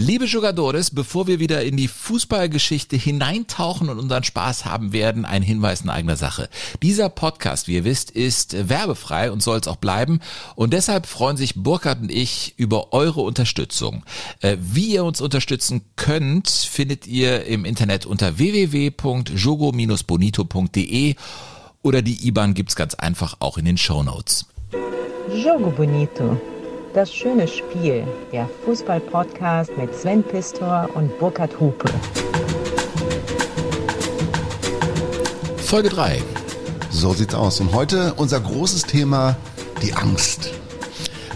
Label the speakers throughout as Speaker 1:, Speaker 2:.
Speaker 1: Liebe Jugadores, bevor wir wieder in die Fußballgeschichte hineintauchen und unseren Spaß haben werden, ein Hinweis in eigener Sache. Dieser Podcast, wie ihr wisst, ist werbefrei und soll es auch bleiben. Und deshalb freuen sich Burkhard und ich über eure Unterstützung. Äh, wie ihr uns unterstützen könnt, findet ihr im Internet unter www.jogo-bonito.de oder die IBAN gibt's ganz einfach auch in den Show Notes.
Speaker 2: Jogo Bonito. Das schöne Spiel, der Fußball-Podcast mit Sven Pistor und Burkhard Hupe.
Speaker 1: Folge 3.
Speaker 3: So sieht's aus. Und heute unser großes Thema, die Angst.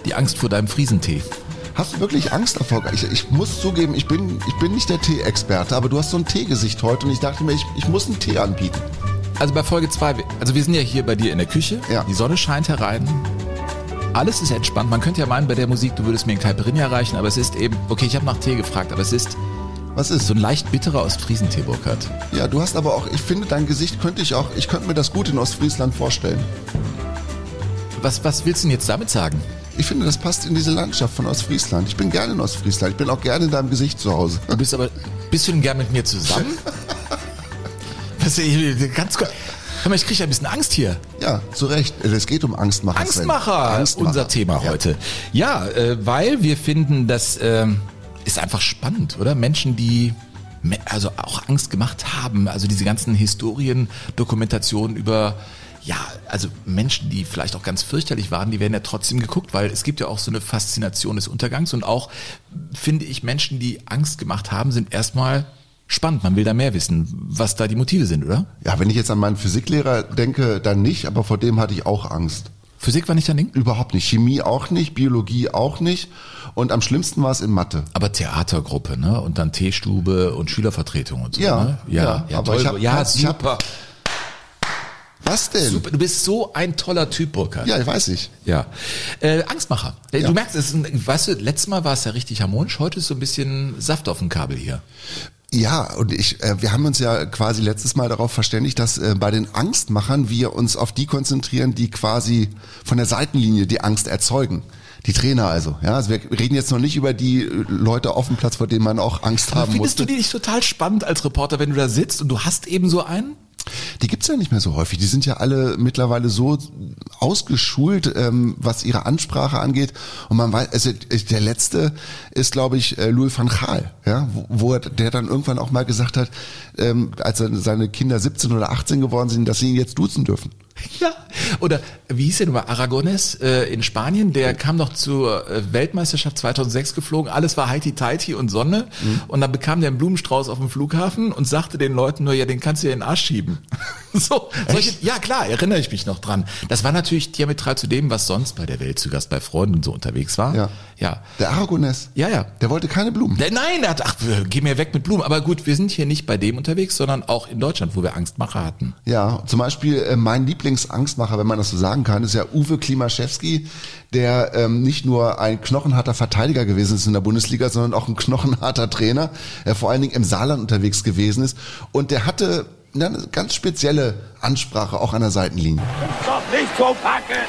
Speaker 1: Die Angst vor deinem Friesentee.
Speaker 3: Hast du wirklich Angst davor? Ich, ich muss zugeben, ich bin, ich bin nicht der Tee-Experte, aber du hast so ein Teegesicht heute und ich dachte mir, ich, ich muss einen Tee anbieten.
Speaker 1: Also bei Folge 2, also wir sind ja hier bei dir in der Küche.
Speaker 3: Ja.
Speaker 1: Die Sonne scheint herein. Alles ist entspannt. Man könnte ja meinen, bei der Musik, du würdest mir einen Caipirinha reichen, aber es ist eben, okay, ich habe nach Tee gefragt, aber es ist
Speaker 3: Was ist?
Speaker 1: so ein leicht bitterer Ostfriesentee, Burkhard.
Speaker 3: Ja, du hast aber auch, ich finde, dein Gesicht könnte ich auch, ich könnte mir das gut in Ostfriesland vorstellen.
Speaker 1: Was, was willst du denn jetzt damit sagen?
Speaker 3: Ich finde, das passt in diese Landschaft von Ostfriesland. Ich bin gerne in Ostfriesland. Ich bin auch gerne in deinem Gesicht zu Hause.
Speaker 1: Du bist aber, bist du denn gern mit mir zusammen? Was, ich- ganz kurz. Hör mal, ich kriege ein bisschen Angst hier.
Speaker 3: Ja, zu Recht. Es geht um Angstmacher.
Speaker 1: Angstmacher,
Speaker 3: Angstmacher.
Speaker 1: unser Thema
Speaker 3: Ja.
Speaker 1: heute. Ja, äh, weil wir finden, das ähm, ist einfach spannend, oder? Menschen, die also auch Angst gemacht haben, also diese ganzen Historiendokumentationen über ja, also Menschen, die vielleicht auch ganz fürchterlich waren, die werden ja trotzdem geguckt, weil es gibt ja auch so eine Faszination des Untergangs und auch, finde ich, Menschen, die Angst gemacht haben, sind erstmal spannend. Man will da mehr wissen, was da die Motive sind, oder?
Speaker 3: Ja, wenn ich jetzt an meinen Physiklehrer denke, dann nicht, aber vor dem hatte ich auch Angst.
Speaker 1: Physik war nicht dein Ding?
Speaker 3: Überhaupt nicht. Chemie auch nicht, Biologie auch nicht. Und am schlimmsten war es in Mathe.
Speaker 1: Aber Theatergruppe, ne? Und dann Teestube und Schülervertretung und so,
Speaker 3: Ja,
Speaker 1: ne?
Speaker 3: ja, aber
Speaker 1: toll.
Speaker 3: ich hab-
Speaker 1: ja,
Speaker 3: ich
Speaker 1: super.
Speaker 3: Was denn?
Speaker 1: super. Du bist so ein toller Typ, Burkhard.
Speaker 3: Ja, weiß ich.
Speaker 1: Ja. Äh, Angstmacher. Äh,
Speaker 3: Ja.
Speaker 1: Du merkst, es ist ein, weißt du, letztes Mal war es ja richtig harmonisch, heute ist so ein bisschen Saft auf dem Kabel hier.
Speaker 3: Ja, und ich, äh, wir haben uns ja quasi letztes Mal darauf verständigt, dass äh, bei den Angstmachern wir uns auf die konzentrieren, die quasi von der Seitenlinie die Angst erzeugen. Die Trainer also. Ja, also wir reden jetzt noch nicht über die äh, Leute auf dem Platz, vor denen man auch Angst haben
Speaker 1: Findest
Speaker 3: musste.
Speaker 1: du die nicht total spannend als Reporter, wenn du da sitzt und du hast eben so einen?
Speaker 3: Die gibt's ja nicht mehr so häufig. Die sind ja alle mittlerweile so ausgeschult, ähm, was ihre Ansprache angeht. Und man weiß, also der letzte ist, glaube ich, äh, Louis van Gaal, ja, wo, wo er, der dann irgendwann auch mal gesagt hat, ähm, als seine Kinder 17 oder 18 geworden sind, dass sie ihn jetzt duzen dürfen.
Speaker 1: Ja. Oder wie hieß der nochmal? Aragones äh, in Spanien, der kam doch zur äh, Weltmeisterschaft 2006 geflogen. Alles war heiti teiti und Sonne. Und dann bekam der einen Blumenstrauß auf dem Flughafen und sagte den Leuten nur, ja, den kannst du ja in den Arsch schieben. so, solche, ja klar, erinnere ich mich noch dran. Das war natürlich diametral zu dem, was sonst bei der Welt zu Gast bei Freunden und so unterwegs war.
Speaker 3: Ja.
Speaker 1: Ja.
Speaker 3: Der Aragones,
Speaker 1: Ja, ja.
Speaker 3: der wollte keine Blumen.
Speaker 1: Der- Nein, er hat, ach, geh mir weg mit Blumen. Aber gut, wir sind hier nicht bei dem unterwegs, sondern auch in Deutschland, wo wir Angstmacher hatten.
Speaker 3: Ja, zum Beispiel äh, mein Lieblingsangstmacher, wenn man das so sagen kann, ist ja Uwe Klimaschewski, der ähm, nicht nur ein knochenharter Verteidiger gewesen ist in der Bundesliga, sondern auch ein knochenharter Trainer, der vor allen Dingen im Saarland unterwegs gewesen ist. Und der hatte eine ganz spezielle Ansprache auch an der Seitenlinie.
Speaker 4: Ist doch nicht zu packen!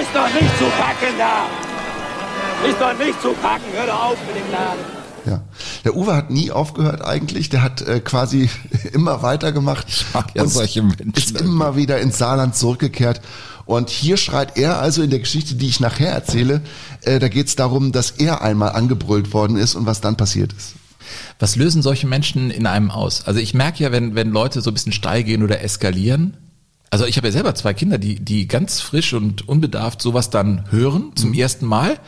Speaker 4: Ist doch nicht zu packen da! Ist doch nicht zu packen! Hör doch auf mit dem Laden!
Speaker 3: Ja. Der Uwe hat nie aufgehört eigentlich, der hat äh, quasi immer weitergemacht. Ich
Speaker 1: mag ja solche Menschen
Speaker 3: Ist immer wieder ins Saarland zurückgekehrt. Und hier schreit er also in der Geschichte, die ich nachher erzähle, äh, da geht es darum, dass er einmal angebrüllt worden ist und was dann passiert ist.
Speaker 1: Was lösen solche Menschen in einem aus? Also ich merke ja, wenn, wenn Leute so ein bisschen steil gehen oder eskalieren, also ich habe ja selber zwei Kinder, die, die ganz frisch und unbedarft sowas dann hören zum ersten Mal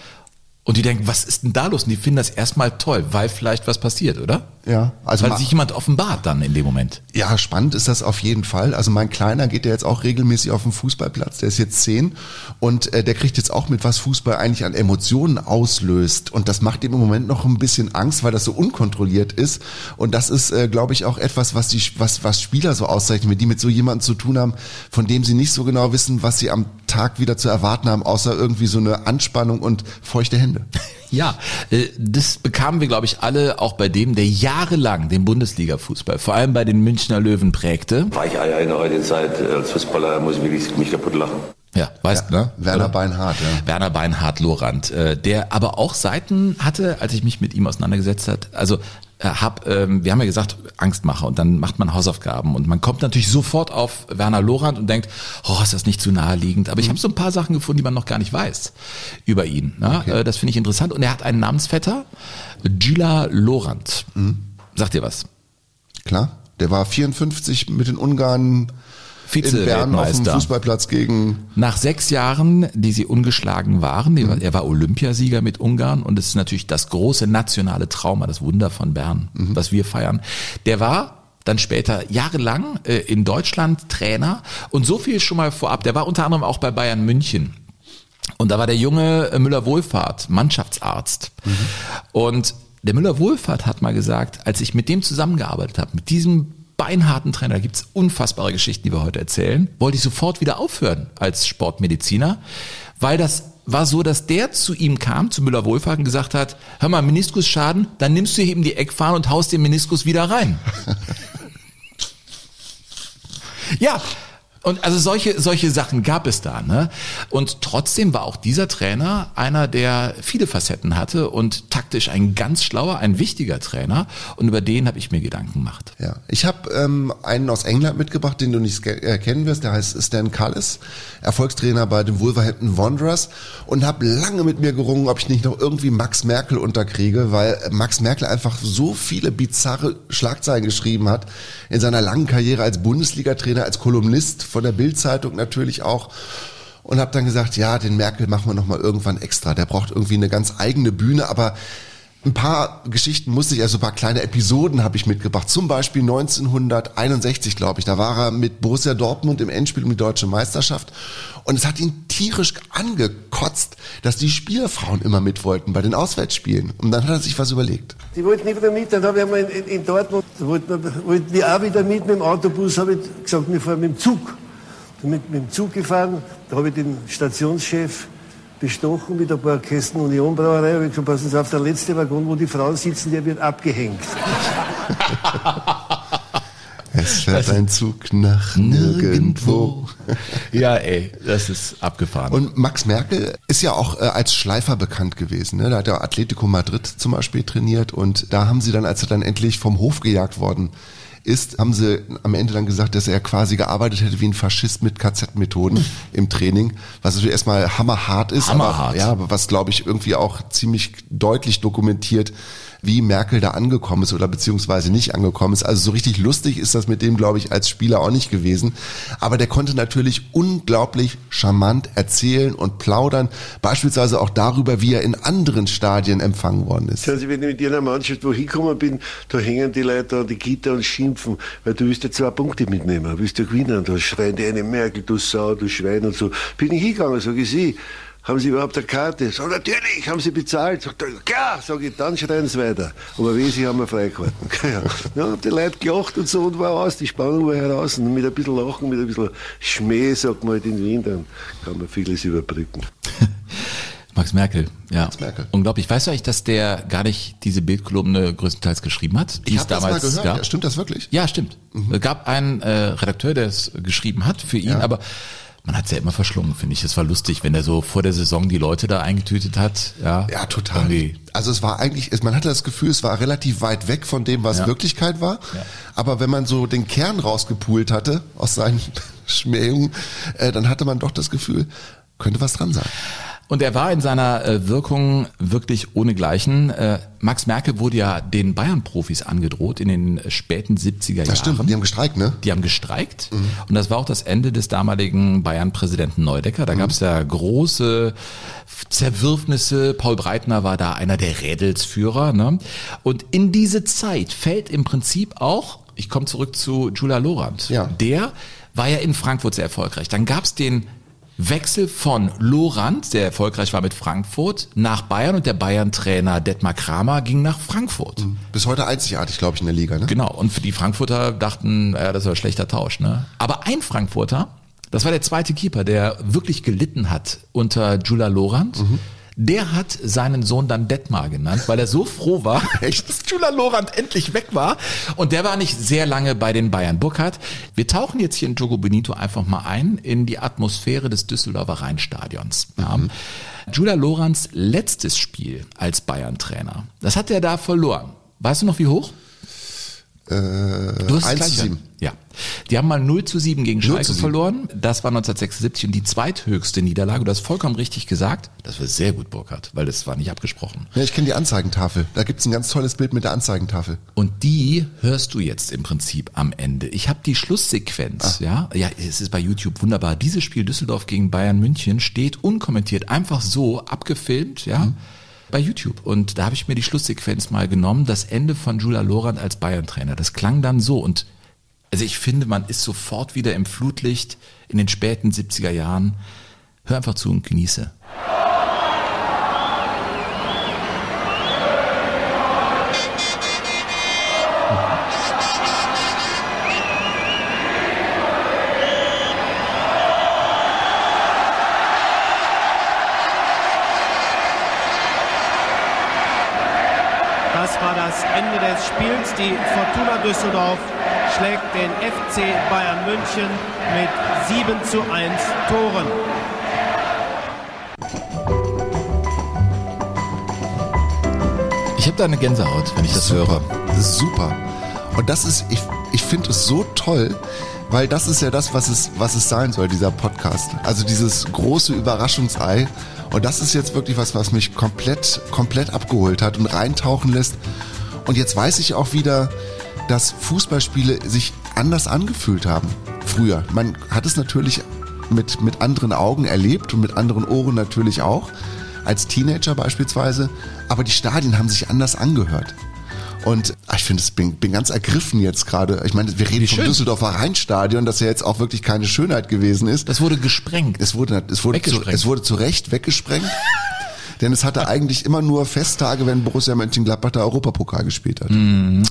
Speaker 1: und die denken, was ist denn da los? Und die finden das erstmal toll, weil vielleicht was passiert, oder?
Speaker 3: Ja, also
Speaker 1: weil sich jemand offenbart dann in dem Moment.
Speaker 3: Ja, spannend ist das auf jeden Fall. Also mein Kleiner geht ja jetzt auch regelmäßig auf den Fußballplatz. Der ist jetzt zehn und äh, der kriegt jetzt auch mit, was Fußball eigentlich an Emotionen auslöst. Und das macht ihm im Moment noch ein bisschen Angst, weil das so unkontrolliert ist. Und das ist, äh, glaube ich, auch etwas, was die, was, was Spieler so auszeichnen, wenn die mit so jemandem zu tun haben, von dem sie nicht so genau wissen, was sie am Tag wieder zu erwarten haben, außer irgendwie so eine Anspannung und feuchte Hände.
Speaker 1: Ja, äh, das bekamen wir, glaube ich, alle auch bei dem, der jahrelang den Bundesliga-Fußball, vor allem bei den Münchner Löwen prägte.
Speaker 5: Weicheier in der heutigen Zeit als Fußballer muss ich wirklich mich kaputt lachen.
Speaker 1: Ja, weißt
Speaker 3: Ja,
Speaker 1: ne?
Speaker 3: Werner
Speaker 1: Oder?
Speaker 3: Beinhardt, ja.
Speaker 1: Werner Beinhardt Lorand, äh, der aber auch Seiten hatte, als ich mich mit ihm auseinandergesetzt hat. Also äh, hab, ähm, wir haben ja gesagt, Angstmacher und dann macht man Hausaufgaben und man kommt natürlich sofort auf Werner Lorand und denkt, oh, ist das nicht zu naheliegend. Aber ich habe so ein paar Sachen gefunden, die man noch gar nicht weiß über ihn. Ne? Äh, das finde ich interessant. Und er hat einen Namensvetter, Gila Lorand. Sagt ihr was?
Speaker 3: Klar. Der war 54 mit den Ungarn in Bern auf dem. Fußballplatz gegen
Speaker 1: Nach sechs Jahren, die sie ungeschlagen waren, die- er war Olympiasieger mit Ungarn und es ist natürlich das große nationale Trauma, das Wunder von Bern, was wir feiern. Der war dann später jahrelang äh, in Deutschland Trainer und so viel schon mal vorab. Der war unter anderem auch bei Bayern München. Und da war der junge äh, Müller-Wohlfahrt, Mannschaftsarzt. Und der Müller-Wohlfahrt hat mal gesagt, als ich mit dem zusammengearbeitet habe, mit diesem beinharten Trainer, da gibt's unfassbare Geschichten, die wir heute erzählen, wollte ich sofort wieder aufhören als Sportmediziner, weil das war so, dass der zu ihm kam, zu Müller-Wohlfahrt und gesagt hat, hör mal, Meniskusschaden, dann nimmst du eben die Eckfahne und haust den Meniskus wieder rein. Ja, und also solche, solche Sachen gab es da. Ne? Und trotzdem war auch dieser Trainer einer, der viele Facetten hatte und taktisch ein ganz schlauer, ein wichtiger Trainer. Und über den habe ich mir Gedanken gemacht.
Speaker 3: Ja, ich habe ähm, einen aus England mitgebracht, den du nicht ske- äh, wirst. Der heißt Stan Cullis, Erfolgstrainer bei den Wolverhampton Wanderers und habe lange mit mir gerungen, ob ich nicht noch irgendwie Max Merkel unterkriege, weil Max Merkel einfach so viele bizarre Schlagzeilen geschrieben hat in seiner langen Karriere als Bundesliga-Trainer, als Kolumnist von der Bild-Zeitung natürlich auch. Und habe dann gesagt, ja, den Merkel machen wir noch mal irgendwann extra. Der braucht irgendwie eine ganz eigene Bühne, aber ein paar Geschichten musste ich, also ein paar kleine Episoden habe ich mitgebracht. Zum Beispiel 1961, glaube ich. Da war er mit Borussia Dortmund im Endspiel um die deutsche Meisterschaft. Und es hat ihn tierisch angekotzt, dass die Spielerfrauen immer mit wollten bei den Auswärtsspielen. Und dann hat er sich was überlegt.
Speaker 5: Die wollten nicht wieder mit, dann habe ich einmal in, in, Dortmund, wollten, wir- wollten die auch wieder mit, mit dem Autobus, habe ich gesagt, wir fahren mit dem Zug. Bin mit, mit dem Zug gefahren, da habe ich den Stationschef bestochen mit ein paar Kästen Union Brauerei, habe ich gesagt, passen Sie auf, der letzte Waggon, wo die Frauen sitzen, der wird abgehängt.
Speaker 3: Es fährt ein Zug nach nirgendwo.
Speaker 1: Ja, ey, das ist abgefahren.
Speaker 3: Und Max Merkel ist ja auch äh, als Schleifer bekannt gewesen. Ne? Da hat er Atletico Madrid zum Beispiel trainiert und da haben sie dann, als er dann endlich vom Hof gejagt worden ist, haben sie am Ende dann gesagt, dass er quasi gearbeitet hätte wie ein Faschist mit KZ-Methoden im Training, was natürlich erstmal hammerhart ist,
Speaker 1: Hammerhart.
Speaker 3: aber ja, aber was glaube ich irgendwie auch ziemlich deutlich dokumentiert, wie Merkel da angekommen ist oder beziehungsweise nicht angekommen ist. Also so richtig lustig ist das mit dem, glaube ich, als Spieler auch nicht gewesen. Aber der konnte natürlich unglaublich charmant erzählen und plaudern, beispielsweise auch darüber, wie er in anderen Stadien empfangen worden ist.
Speaker 5: Sie, wenn ich mit Ihrer Mannschaft wo hingekommen bin, da hängen die Leute an die Gitter und schimpfen, weil du willst ja zwei Punkte mitnehmen, du willst ja gewinnen. Da schreien die eine Merkel, du Sau, du Schwein und so. Bin ich hingegangen, sage ich, Sie, haben Sie überhaupt eine Karte? Sag, natürlich, haben Sie bezahlt? Er, klar, sage ich, dann schreien Sie weiter. Aber wie, Sie haben eine Freikarten. Ja, ja haben die Leute gelacht und so und war aus, die Spannung war heraus. Und mit ein bisschen Lachen, mit ein bisschen Schmäh, sagt man halt in Wien, dann kann man vieles überbrücken.
Speaker 1: Max Merkel, ja.
Speaker 3: Merkel.
Speaker 1: Unglaublich. Weißt du eigentlich, dass der gar nicht diese Bildkolumne größtenteils geschrieben hat? Die
Speaker 3: Ich
Speaker 1: es
Speaker 3: habe das mal
Speaker 1: damals
Speaker 3: gehört.
Speaker 1: gab?
Speaker 3: Ja, stimmt das wirklich?
Speaker 1: Ja, stimmt. Es gab einen äh, Redakteur, der es geschrieben hat für ihn,
Speaker 3: Ja.
Speaker 1: aber man hat es ja immer verschlungen, finde ich. Es war lustig, wenn er so vor der Saison die Leute da eingetütet hat. Ja,
Speaker 3: Ja, total.
Speaker 1: Irgendwie.
Speaker 3: Also es war eigentlich, man hatte das Gefühl, es war relativ weit weg von dem, was
Speaker 1: Ja.
Speaker 3: Wirklichkeit war.
Speaker 1: Ja.
Speaker 3: Aber wenn man so den Kern rausgepult hatte aus seinen Schmähungen, äh, dann hatte man doch das Gefühl, könnte was dran sein.
Speaker 1: Und er war in seiner äh, Wirkung wirklich ohnegleichen. Äh, Max Merkel wurde ja den Bayern-Profis angedroht in den späten 70er Jahren.
Speaker 3: Das stimmt, die haben gestreikt, ne?
Speaker 1: Die haben gestreikt und das war auch das Ende des damaligen Bayern-Präsidenten Neudecker. Da gab es ja große Zerwürfnisse. Paul Breitner war da einer der Rädelsführer. Ne? Und in diese Zeit fällt im Prinzip auch, ich komme zurück zu Jula Lorand,
Speaker 3: Ja.
Speaker 1: der war ja in Frankfurt sehr erfolgreich. Dann gab es den Wechsel von Lorand, der erfolgreich war mit Frankfurt, nach Bayern und der Bayern-Trainer Detmar Kramer ging nach Frankfurt.
Speaker 3: Bis heute einzigartig, glaube ich, in der Liga, ne?
Speaker 1: Genau, und für die Frankfurter dachten, ja, das ist ein schlechter Tausch. Ne? Aber ein Frankfurter, das war der zweite Keeper, der wirklich gelitten hat unter Jula Lorand, Der hat seinen Sohn dann Detmar genannt, weil er so froh war, dass Jula Lorand endlich weg war. Und der war nicht sehr lange bei den Bayern. Burkhardt, wir tauchen jetzt hier in Jogo Benito einfach mal ein in die Atmosphäre des Düsseldorfer Rheinstadions. Ja. Jula Lorands letztes Spiel als Bayern-Trainer, das hat er da verloren. Weißt du noch wie hoch?
Speaker 3: Äh,
Speaker 1: Du hast
Speaker 3: 1
Speaker 1: gleich
Speaker 3: zu 7.
Speaker 1: Ja. Die haben mal 0 zu 7 gegen
Speaker 3: 0
Speaker 1: Schalke
Speaker 3: zu 7.
Speaker 1: verloren. Das war 1976 und die zweithöchste Niederlage. Du hast vollkommen richtig gesagt. Das war sehr gut, Burkhardt, weil das war nicht abgesprochen.
Speaker 3: Ja, ich kenne die Anzeigentafel. Da gibt's ein ganz tolles Bild mit der Anzeigentafel.
Speaker 1: Und die hörst du jetzt im Prinzip am Ende. Ich habe die Schlusssequenz, ja, ja, es ist bei YouTube wunderbar. Dieses Spiel Düsseldorf gegen Bayern München steht unkommentiert, einfach so abgefilmt, ja, bei YouTube. Und da habe ich mir die Schlusssequenz mal genommen, das Ende von Jula Lorand als Bayern-Trainer. Das klang dann so und also ich finde, man ist sofort wieder im Flutlicht in den späten 70er Jahren. Hör einfach zu und genieße.
Speaker 6: Spiels. Die Fortuna Düsseldorf schlägt den FC Bayern München mit 7 zu 1 Toren.
Speaker 1: Ich habe da eine Gänsehaut, wenn ich das höre.
Speaker 3: Das ist super. Und das ist, ich, ich finde es so toll, weil das ist ja das, was es, was es sein soll, dieser Podcast. Also dieses große Überraschungsei. Und das ist jetzt wirklich was, was mich komplett, komplett abgeholt hat und reintauchen lässt. Und jetzt weiß ich auch wieder, dass Fußballspiele sich anders angefühlt haben. Früher. Man hat es natürlich mit, mit anderen Augen erlebt und mit anderen Ohren natürlich auch. Als Teenager beispielsweise. Aber die Stadien haben sich anders angehört. Und ah, ich finde, ich bin, bin ganz ergriffen jetzt gerade. Ich meine, wir reden vom
Speaker 1: schön.
Speaker 3: Düsseldorfer Rheinstadion, das ja jetzt auch wirklich keine Schönheit gewesen ist.
Speaker 1: Das wurde gesprengt.
Speaker 3: Es wurde, es wurde, zu, es wurde zu Recht weggesprengt. Denn es hatte eigentlich immer nur Festtage, wenn Borussia Mönchengladbach der Europapokal gespielt hat.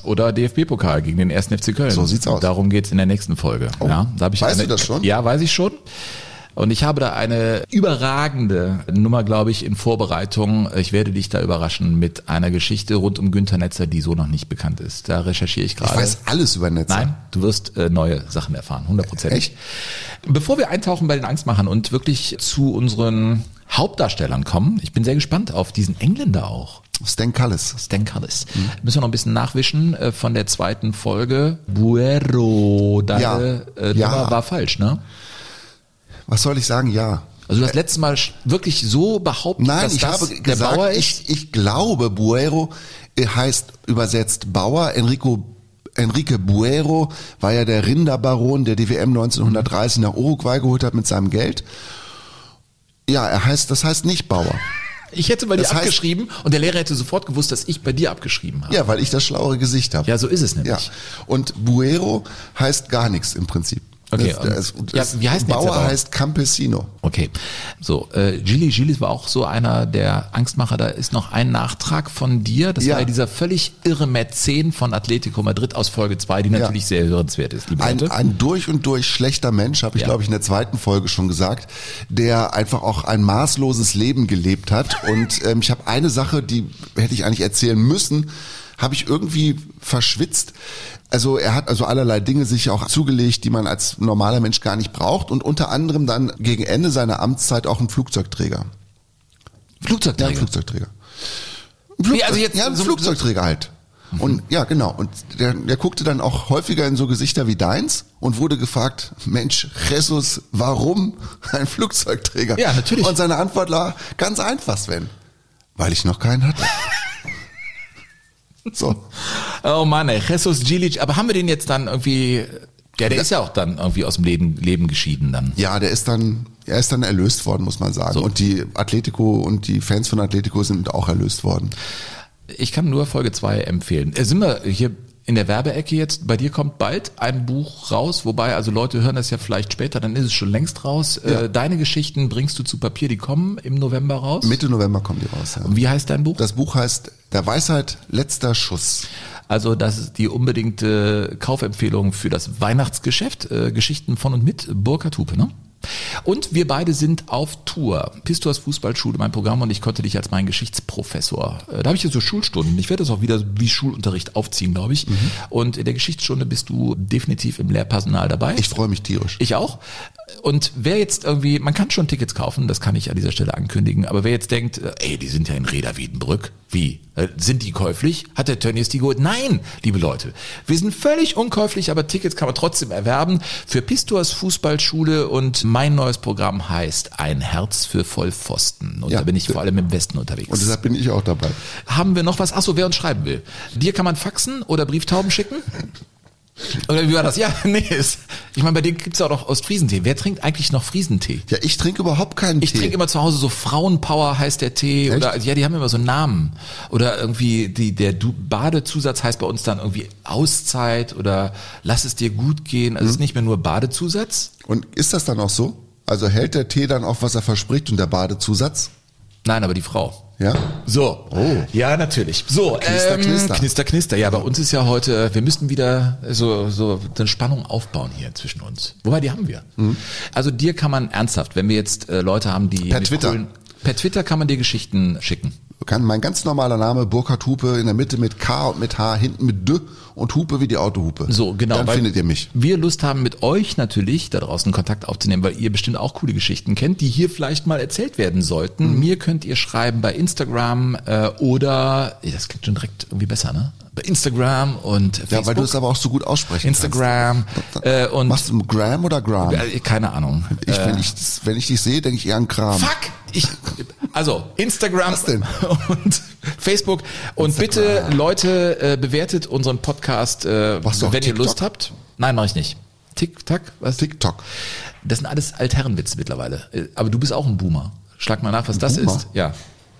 Speaker 1: Oder DFB-Pokal gegen den 1. FC Köln.
Speaker 3: So sieht's aus.
Speaker 1: Darum geht's in der nächsten Folge. ja, da hab ich
Speaker 3: weißt
Speaker 1: eine,
Speaker 3: du das schon?
Speaker 1: Ja, weiß ich schon. Und ich habe da eine überragende Nummer, glaube ich, in Vorbereitung. Ich werde dich da überraschen mit einer Geschichte rund um Günther Netzer, die so noch nicht bekannt ist. Da recherchiere ich
Speaker 3: Ich
Speaker 1: gerade.
Speaker 3: weiß alles über Netze.
Speaker 1: Nein, du wirst äh, neue Sachen erfahren, hundertprozentig.
Speaker 3: Echt?
Speaker 1: Bevor wir eintauchen bei den Angstmachern und wirklich zu unseren Hauptdarstellern kommen, ich bin sehr gespannt auf diesen Engländer auch.
Speaker 3: Stan Cullis.
Speaker 1: Stan Cullis. Müssen wir noch ein bisschen nachwischen äh, von der zweiten Folge. Buero, deine
Speaker 3: Ja.
Speaker 1: äh,
Speaker 3: Ja.
Speaker 1: War falsch, ne?
Speaker 3: Was soll ich sagen? Ja.
Speaker 1: Also du hast letztes Mal wirklich so behauptet,
Speaker 3: Nein,
Speaker 1: dass
Speaker 3: ich
Speaker 1: das
Speaker 3: habe
Speaker 1: der
Speaker 3: gesagt,
Speaker 1: Bauer ist.
Speaker 3: ich, ich glaube, Buero äh, heißt übersetzt Bauer. Enrico Enrique Buero war ja der Rinderbaron, der die WM 1930 nach Uruguay geholt hat mit seinem Geld. Ja, er heißt, das heißt nicht Bauer.
Speaker 1: Ich hätte bei dir
Speaker 3: Das heißt-
Speaker 1: abgeschrieben und der Lehrer hätte sofort gewusst, dass ich bei dir abgeschrieben habe.
Speaker 3: Ja, weil ich das schlauere Gesicht habe.
Speaker 1: Ja, so ist es nämlich.
Speaker 3: Ja. Und Buero heißt gar nichts im Prinzip.
Speaker 1: Okay,
Speaker 3: Das,
Speaker 1: und-
Speaker 3: das,
Speaker 1: ja, wie heißt jetzt
Speaker 3: Bauer
Speaker 1: Bauer?
Speaker 3: heißt Campesino.
Speaker 1: Okay, so, äh, Gilly Gillis war auch so einer der Angstmacher. Da ist noch ein Nachtrag von dir. Das
Speaker 3: Ja.
Speaker 1: war ja dieser völlig irre Mäzen von Atletico Madrid aus Folge 2, die natürlich sehr hörenswert ist, liebe
Speaker 3: Ein,
Speaker 1: Leute.
Speaker 3: ein durch und durch schlechter Mensch, habe ich
Speaker 1: Ja.
Speaker 3: glaube ich in der zweiten Folge schon gesagt, der einfach auch ein maßloses Leben gelebt hat. Und ähm, ich habe eine Sache, die hätte ich eigentlich erzählen müssen, habe ich irgendwie verschwitzt. Also er hat also allerlei Dinge sich auch zugelegt, die man als normaler Mensch gar nicht braucht. Und unter anderem dann gegen Ende seiner Amtszeit auch einen Flugzeugträger. Ja,
Speaker 1: Flugzeugträger.
Speaker 3: ein Flugzeugträger. Ein Flugzeug,
Speaker 1: Nee, also jetzt
Speaker 3: ja, ein
Speaker 1: so-
Speaker 3: Flugzeugträger halt. Und ja, genau. Und der, der guckte dann auch häufiger in so Gesichter wie deins und wurde gefragt, Mensch, Jesus, warum ein Flugzeugträger?
Speaker 1: Ja, natürlich.
Speaker 3: Und seine Antwort war ganz einfach, Sven. Weil ich noch keinen hatte. So.
Speaker 1: Oh Mann, ey, Jesus Gilic. Aber haben wir den jetzt dann irgendwie, ja, der ist ja auch dann irgendwie aus dem Leben, Leben geschieden dann.
Speaker 3: Ja, der ist dann, er ist dann erlöst worden, muss man sagen.
Speaker 1: So.
Speaker 3: Und die Atletico und die Fans von Atletico sind auch erlöst worden.
Speaker 1: Ich kann nur Folge 2 empfehlen. Äh, sind wir hier in der Werbeecke jetzt? Bei dir kommt bald ein Buch raus, wobei also Leute hören das ja vielleicht später, dann ist es schon längst raus.
Speaker 3: Ja.
Speaker 1: Äh, Deine Geschichten bringst du zu Papier, die kommen im November raus.
Speaker 3: Mitte November kommen die raus. Ja.
Speaker 1: Und Wie heißt dein Buch?
Speaker 3: Das Buch heißt Der Weisheit letzter Schuss.
Speaker 1: Also das ist die unbedingte Kaufempfehlung für das Weihnachtsgeschäft. Äh, Geschichten von und mit Burkhard Hupe, ne? Und wir beide sind auf Tour. Pistors Fußballschule, mein Programm und ich konnte dich als meinen Geschichtsprofessor. äh, Da habe ich jetzt so Schulstunden. Ich werde das auch wieder wie Schulunterricht aufziehen, glaube ich. Und in der Geschichtsstunde bist du definitiv im Lehrpersonal dabei.
Speaker 3: Ich freue mich tierisch.
Speaker 1: Ich auch. Und wer jetzt irgendwie, man kann schon Tickets kaufen, das kann ich an dieser Stelle ankündigen, aber wer jetzt denkt, äh, ey, die sind ja in Reda Wiedenbrück, wie? Äh, Sind die käuflich? Hat der Tönnies die geholt? Nein, liebe Leute. Wir sind völlig unkäuflich, aber Tickets kann man trotzdem erwerben für Pistors Fußballschule und mein neues Programm heißt Ein Herz für Vollpfosten. Und
Speaker 3: Ja.
Speaker 1: da bin ich vor allem im Westen unterwegs.
Speaker 3: Und deshalb bin ich auch dabei.
Speaker 1: Haben wir noch was? Achso, wer uns schreiben will. Dir kann man faxen oder Brieftauben schicken? Oder wie war das? Ja, nee. Ist, ich meine, bei dir gibt's ja auch noch Ostfriesentee. Wer trinkt eigentlich noch Friesentee?
Speaker 3: Ja, ich trinke überhaupt keinen
Speaker 1: Ich
Speaker 3: Tee.
Speaker 1: trinke immer zu Hause so Frauenpower heißt der Tee
Speaker 3: Echt?
Speaker 1: oder ja, die haben immer so Namen oder irgendwie die der du Badezusatz heißt bei uns dann irgendwie Auszeit oder lass es dir gut gehen. Also es ist nicht mehr nur Badezusatz.
Speaker 3: Und ist das dann auch so? Also hält der Tee dann auch, was er verspricht und der Badezusatz?
Speaker 1: Nein, aber die Frau.
Speaker 3: Ja?
Speaker 1: So.
Speaker 3: Oh.
Speaker 1: Ja, natürlich. So,
Speaker 3: Knister,
Speaker 1: ähm,
Speaker 3: knister.
Speaker 1: Knister, knister. Ja, bei uns ist ja heute, wir müssten wieder so, so eine Spannung aufbauen hier zwischen uns. Wobei, die haben wir. Also dir kann man ernsthaft, wenn wir jetzt äh, Leute haben, die...
Speaker 3: Mhm. Per Twitter.
Speaker 1: per Twitter kann man dir Geschichten schicken.
Speaker 3: Kann mein ganz normaler Name, Burkhard Hupe, in der Mitte mit K und mit H, hinten mit D und Hupe wie die Autohupe.
Speaker 1: So, genau.
Speaker 3: Dann findet ihr mich.
Speaker 1: Wir Lust haben, mit euch natürlich da draußen Kontakt aufzunehmen, weil ihr bestimmt auch coole Geschichten kennt, die hier vielleicht mal erzählt werden sollten.
Speaker 3: Mhm.
Speaker 1: Mir könnt ihr schreiben bei Instagram äh, oder, das klingt schon direkt irgendwie besser, ne? Bei Instagram und Facebook.
Speaker 3: Ja, weil du es aber auch so gut aussprechen
Speaker 1: Instagram
Speaker 3: kannst.
Speaker 1: äh, und
Speaker 3: Machst du Gram oder Gram?
Speaker 1: äh, keine Ahnung.
Speaker 3: Ich,
Speaker 1: äh,
Speaker 3: wenn, ich, das- wenn ich dich sehe, denke ich eher an Kram.
Speaker 1: Fuck! Ich, also Instagram
Speaker 3: Was denn?
Speaker 1: und Facebook und bitte Leute äh, bewertet unseren Podcast, äh, wenn ihr
Speaker 3: TikTok?
Speaker 1: Lust habt. Nein, mache ich nicht. Tick Tack, was?
Speaker 3: TikTok.
Speaker 1: Das sind alles Altherrenwitze mittlerweile. Äh, Aber du bist auch ein Boomer. Schlag mal nach, was das
Speaker 3: Boomer?
Speaker 1: ist. Ja,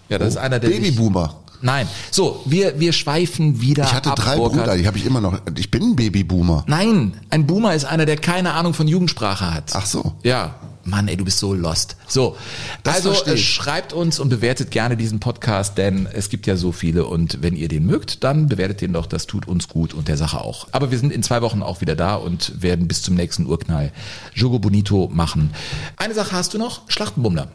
Speaker 1: ja, das ist einer der
Speaker 3: Babyboomer.
Speaker 1: Nein, so wir wir schweifen wieder
Speaker 3: Ich hatte
Speaker 1: ab.
Speaker 3: drei
Speaker 1: Burkhard.
Speaker 3: Brüder, die habe ich immer noch. Ich bin ein Babyboomer.
Speaker 1: Nein, ein Boomer ist einer, der keine Ahnung von Jugendsprache hat.
Speaker 3: Ach so.
Speaker 1: Ja. Mann, ey, du bist so lost. So,
Speaker 3: Das
Speaker 1: also
Speaker 3: verstehe
Speaker 1: äh, schreibt uns und bewertet gerne diesen Podcast, denn es gibt ja so viele und wenn ihr den mögt, dann bewertet den doch, das tut uns gut und der Sache auch. Aber wir sind in zwei Wochen auch wieder da und werden bis zum nächsten Urknall Jogo Bonito machen. Eine Sache hast du noch, Schlachtenbummler.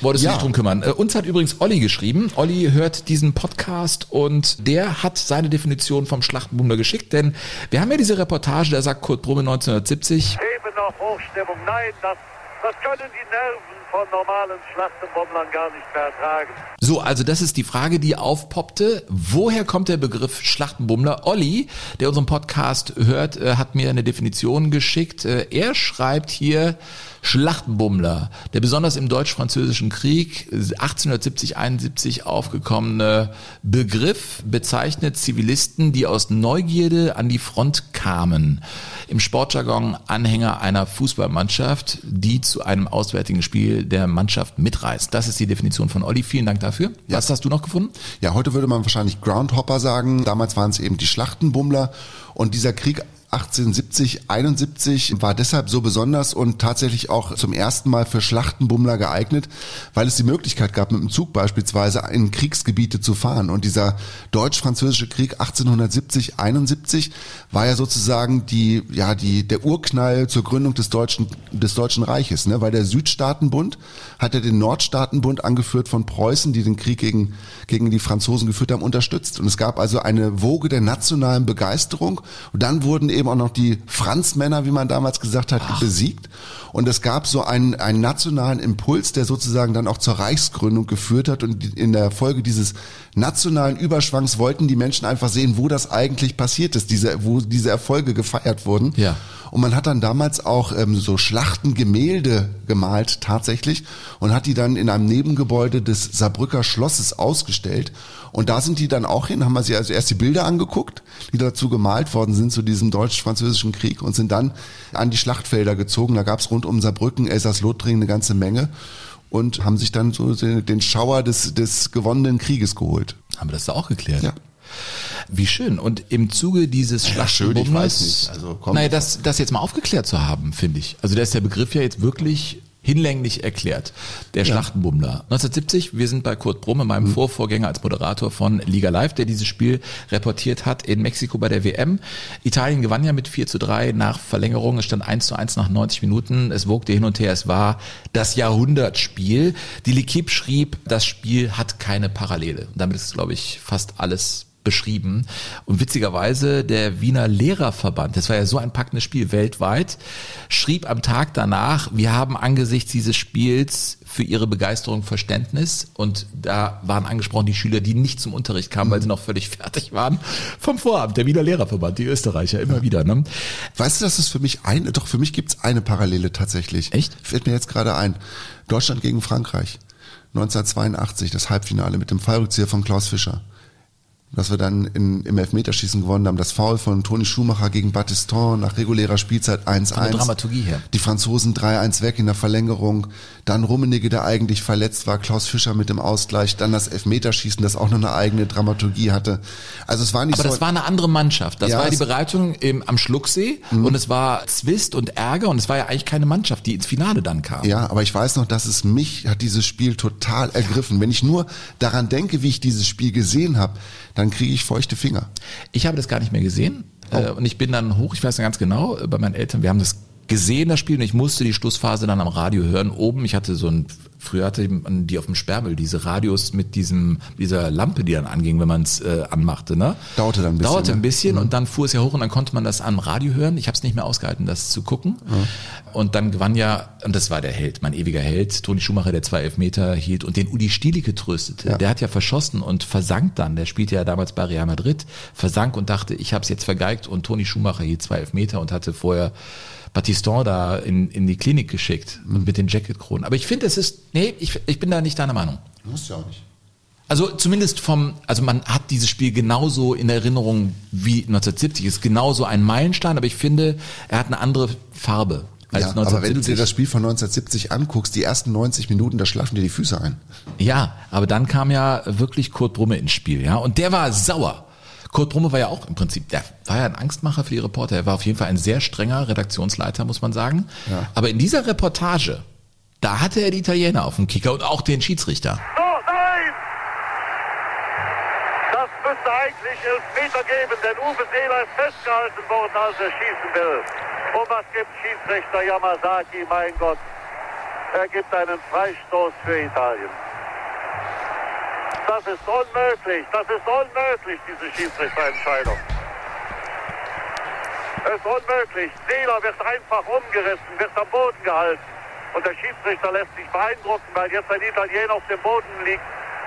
Speaker 1: Wolltest
Speaker 3: Ja.
Speaker 1: du dich drum kümmern? Äh, Uns hat übrigens Olli geschrieben. Olli hört diesen Podcast und der hat seine Definition vom Schlachtenbummler geschickt, denn wir haben ja diese Reportage, da sagt Kurt Brumme 1970,
Speaker 7: Eben noch Hochstimmung. Nein, das, das können die Nerven von normalen Schlachtenbommlern gar nicht mehr ertragen.
Speaker 1: So, also das ist die Frage, die aufpoppte. Woher kommt der Begriff Schlachtenbummler? Olli, der unseren Podcast hört, äh, hat mir eine Definition geschickt. Äh, Er schreibt hier Schlachtenbummler, der besonders im Deutsch-Französischen Krieg 1870-71 aufgekommene Begriff bezeichnet Zivilisten, die aus Neugierde an die Front kamen. Im Sportjargon Anhänger einer Fußballmannschaft, die zu einem auswärtigen Spiel der Mannschaft mitreist. Das ist die Definition von Olli. Vielen Dank dafür. Was hast du noch gefunden?
Speaker 3: Ja, heute würde man wahrscheinlich Groundhopper sagen. Damals waren es eben die Schlachtenbummler. Und dieser Krieg 1870, 71 war deshalb so besonders und tatsächlich auch zum ersten Mal für Schlachtenbummler geeignet, weil es die Möglichkeit gab, mit dem Zug beispielsweise in Kriegsgebiete zu fahren. Und dieser deutsch-französische Krieg 1870, 71 war ja sozusagen die, ja, die, der Urknall zur Gründung des Deutschen, des Deutschen Reiches, ne? weil der Südstaatenbund hat ja den Nordstaatenbund angeführt von Preußen, die den Krieg gegen, gegen die Franzosen geführt haben, unterstützt. Und es gab also eine Woge der nationalen Begeisterung. Und dann wurden eben auch noch die Franzmänner, wie man damals gesagt hat, besiegt. Und es gab so einen, einen nationalen Impuls, der sozusagen dann auch zur Reichsgründung geführt hat. Und in der Folge dieses nationalen Überschwangs wollten die Menschen einfach sehen, wo das eigentlich passiert ist, diese, wo diese Erfolge gefeiert wurden.
Speaker 1: Ja.
Speaker 3: Und man hat dann damals auch ähm, so Schlachtengemälde gemalt tatsächlich und hat die dann in einem Nebengebäude des Saarbrücker Schlosses ausgestellt. Und da sind die dann auch hin, haben wir sie also erst die Bilder angeguckt, die dazu gemalt worden sind zu diesem deutsch-französischen Krieg und sind dann an die Schlachtfelder gezogen. Da gab es rund um Saarbrücken, Elsass-Lothringen eine ganze Menge und haben sich dann so den Schauer des, des gewonnenen Krieges geholt.
Speaker 1: Haben wir das da auch geklärt?
Speaker 3: Ja.
Speaker 1: Wie schön. Und im Zuge dieses
Speaker 3: Ja, schön, ich
Speaker 1: Schlachtenbummlers,
Speaker 3: weiß nicht. Also, komm.
Speaker 1: naja, das, das jetzt mal aufgeklärt zu haben, finde ich. Also da ist der Begriff ja jetzt wirklich hinlänglich erklärt. Der Schlachtenbummler. 1970, wir sind bei Kurt Brumme, meinem
Speaker 3: Mhm.
Speaker 1: Vorvorgänger als Moderator von Liga Live, der dieses Spiel reportiert hat in Mexiko bei der WM. Italien gewann ja mit 4 zu 3 nach Verlängerung. Es stand 1 zu 1 nach 90 Minuten. Es wogte hin und her. Es war das Jahrhundertspiel. Die L'Equipe schrieb, das Spiel hat keine Parallele. Und damit ist, glaube ich, fast alles beschrieben. Und witzigerweise der Wiener Lehrerverband, das war ja so ein packendes Spiel weltweit, schrieb am Tag danach, wir haben angesichts dieses Spiels für ihre Begeisterung Verständnis. Und da waren angesprochen die Schüler, die nicht zum Unterricht kamen, weil sie noch völlig fertig waren vom Vorabend. Der Wiener Lehrerverband, die Österreicher, immer wieder. Ne?
Speaker 3: Weißt du, dass es für mich eine, doch für mich gibt's eine Parallele tatsächlich.
Speaker 1: Echt?
Speaker 3: Fällt mir jetzt gerade ein. Deutschland gegen Frankreich. 1982, das Halbfinale mit dem Fallrückzieher von Klaus Fischer. Dass wir dann in, im Elfmeterschießen gewonnen haben. Das Foul von Toni Schumacher gegen Battiston nach regulärer Spielzeit 1-1.
Speaker 1: Von der Dramaturgie her.
Speaker 3: Die Franzosen 3-1 weg in der Verlängerung. Dann Rummenigge, der eigentlich verletzt war. Klaus Fischer mit dem Ausgleich. Dann das Elfmeterschießen, das auch noch eine eigene Dramaturgie hatte. Also es war nicht
Speaker 1: Aber
Speaker 3: so...
Speaker 1: das war eine andere Mannschaft. Das
Speaker 3: Ja,
Speaker 1: war die
Speaker 3: Mhm.
Speaker 1: Bereitung im, am Schlucksee und es war Zwist und Ärger und es war ja eigentlich keine Mannschaft, die ins Finale dann kam.
Speaker 3: Ja, aber ich weiß noch, dass es mich hat dieses Spiel total ergriffen. Wenn ich nur daran denke, wie ich dieses Spiel gesehen habe, dann kriege ich feuchte Finger.
Speaker 1: Ich habe das gar nicht mehr gesehen. Äh, und ich bin dann hoch, ich weiß noch ganz genau, äh, bei meinen Eltern, wir haben das gesehen, das Spiel, und ich musste die Schlussphase dann am Radio hören. Oben, ich hatte so ein, früher hatte man die auf dem Sperrmüll, diese Radios mit diesem, dieser Lampe, die dann anging, wenn man es äh, anmachte. Ne?
Speaker 3: Dauerte dann ein bisschen,
Speaker 1: Dauerte ein
Speaker 3: ne?
Speaker 1: bisschen und dann fuhr es ja hoch und dann konnte man das am Radio hören. Ich habe es nicht mehr ausgehalten, das zu gucken. Und dann gewann ja, und das war der Held, mein ewiger Held, Toni Schumacher, der zwei Elfmeter hielt und den Udi Stielicke tröstete.
Speaker 3: Ja.
Speaker 1: Der hat ja verschossen und versank dann. Der spielte ja damals bei Real Madrid, versank und dachte, ich habe es jetzt vergeigt und Toni Schumacher hielt zwei Elfmeter und hatte vorher Battiston da in, in die Klinik geschickt und mit den Jacketkronen. Aber ich finde, es ist, nee, ich, ich bin da nicht deiner Meinung.
Speaker 3: Muss ja auch nicht.
Speaker 1: Also zumindest vom, also man hat dieses Spiel genauso in Erinnerung wie 1970. Es ist genauso ein Meilenstein, aber ich finde, er hat eine andere Farbe als
Speaker 3: Ja,
Speaker 1: 1970.
Speaker 3: aber wenn du dir das Spiel von 1970 anguckst, die ersten 90 Minuten, da schlafen dir die Füße ein.
Speaker 1: Ja, aber dann kam ja wirklich Kurt Brumme ins Spiel, ja, und der war sauer. Kurt Brumme war ja auch im Prinzip, der war ja ein Angstmacher für die Reporter. Er war auf jeden Fall ein sehr strenger Redaktionsleiter, muss man sagen.
Speaker 3: Ja.
Speaker 1: Aber in dieser Reportage, da hatte er die Italiener auf dem Kicker und auch den Schiedsrichter.
Speaker 7: So, nein! Das müsste eigentlich Elfmeter geben, denn Uwe Seeler ist festgehalten worden, als er schießen will. Und was gibt Schiedsrichter Yamazaki, mein Gott? Er gibt einen Freistoß für Italien. Das ist unmöglich, das ist unmöglich, diese Schiedsrichterentscheidung. Es ist unmöglich. Seeler wird einfach umgerissen, wird am Boden gehalten. Und der Schiedsrichter lässt sich beeindrucken, weil jetzt ein Italiener auf dem Boden liegt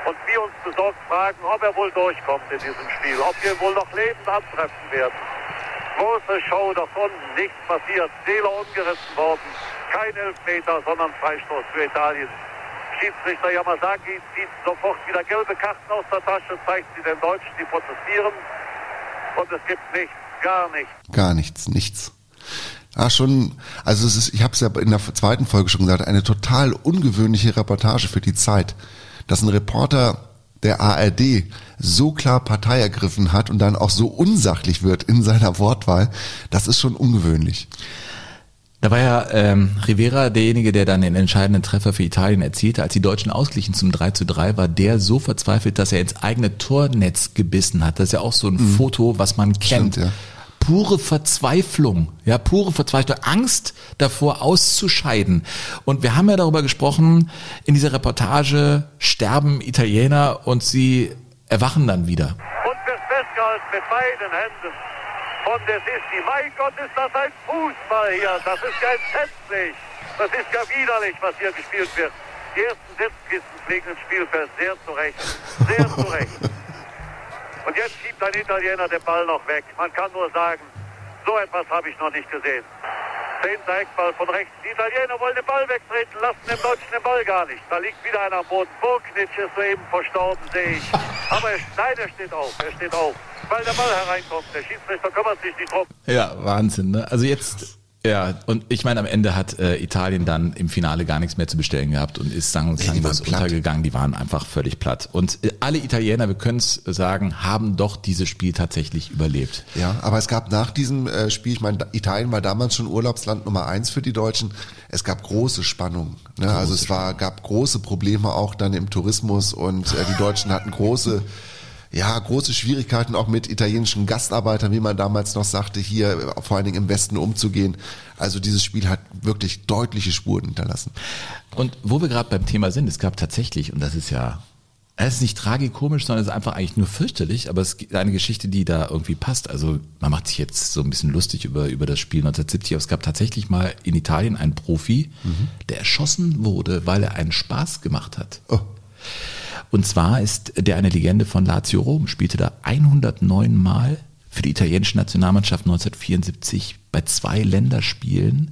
Speaker 7: und wir uns besorgt fragen, ob er wohl durchkommt in diesem Spiel, ob wir wohl noch lebend antreffen werden. Große Show da unten, nichts passiert. Seeler umgerissen worden. Kein Elfmeter, sondern Freistoß für Italien. Schiedsrichter Yamazaki zieht sofort wieder gelbe Karten aus der Tasche, zeigt sie den Deutschen, die protestieren. Und es gibt nichts, gar nichts.
Speaker 3: Gar nichts, nichts. Ah, schon, also es ist, ich habe es ja in der zweiten Folge schon gesagt, eine total ungewöhnliche Reportage für die Zeit, dass ein Reporter der ARD so klar Partei ergriffen hat und dann auch so unsachlich wird in seiner Wortwahl, das ist schon ungewöhnlich.
Speaker 1: Da war ja ähm, Rivera derjenige, der dann den entscheidenden Treffer für Italien erzielte. Als die Deutschen ausglichen zum 3 zu 3, war der so verzweifelt, dass er ins eigene Tornetz gebissen hat. Das ist ja auch so ein Foto, was man kennt.
Speaker 3: Stimmt, ja.
Speaker 1: Pure Verzweiflung, ja, pure Verzweiflung, Angst davor auszuscheiden. Und wir haben ja darüber gesprochen, in dieser Reportage sterben Italiener und sie erwachen dann wieder.
Speaker 7: und wird festgehalten mit beiden Händen von der Sisti. Mein Gott, ist das ein Fußball hier. Das ist ja entsetzlich. Das ist ja widerlich, was hier gespielt wird. Die ersten Sitzkissen fliegen ins Spielfeld sehr zurecht. Sehr zurecht. Und jetzt schiebt ein Italiener den Ball noch weg. Man kann nur sagen, so etwas habe ich noch nicht gesehen. Zehnter Eckball von rechts. Die Italiener wollen den Ball wegtreten, lassen dem Deutschen den Ball gar nicht. Da liegt wieder einer am Boden. Burknitsch ist soeben verstorben, sehe ich. Aber er, nein, er steht auf. Er steht auf. Weil der Ball hereinkommt. Der Schiedsrichter kümmert sich nicht drum.
Speaker 1: Ja, Wahnsinn. Ne? Also jetzt Ja, und ich meine, am Ende hat äh, Italien dann im Finale gar nichts mehr zu bestellen gehabt und ist sang- und klanglos untergegangen. Die waren einfach völlig platt. Und äh, alle Italiener, wir können es sagen, haben doch dieses Spiel tatsächlich überlebt.
Speaker 3: Ja, aber es gab nach diesem äh, Spiel, ich meine, Italien war damals schon Urlaubsland Nummer eins für die Deutschen. Es gab große Spannungen. Ne? also es war, gab große Probleme auch dann im Tourismus und äh, die Deutschen hatten große, ja, große Schwierigkeiten auch mit italienischen Gastarbeitern, wie man damals noch sagte, hier vor allen Dingen im Westen umzugehen. Also dieses Spiel hat wirklich deutliche Spuren hinterlassen.
Speaker 1: Und wo wir gerade beim Thema sind, es gab tatsächlich, und das ist ja, es ist nicht tragikomisch, sondern es ist einfach eigentlich nur fürchterlich, aber es gibt eine Geschichte, die da irgendwie passt. Also man macht sich jetzt so ein bisschen lustig über, über das Spiel 1970, aber es gab tatsächlich mal in Italien einen Profi, der erschossen wurde, weil er einen Spaß gemacht hat.
Speaker 3: Oh.
Speaker 1: Und zwar ist der eine Legende von Lazio Rom, spielte da 109 Mal für die italienische Nationalmannschaft 1974 bei zwei Länderspielen.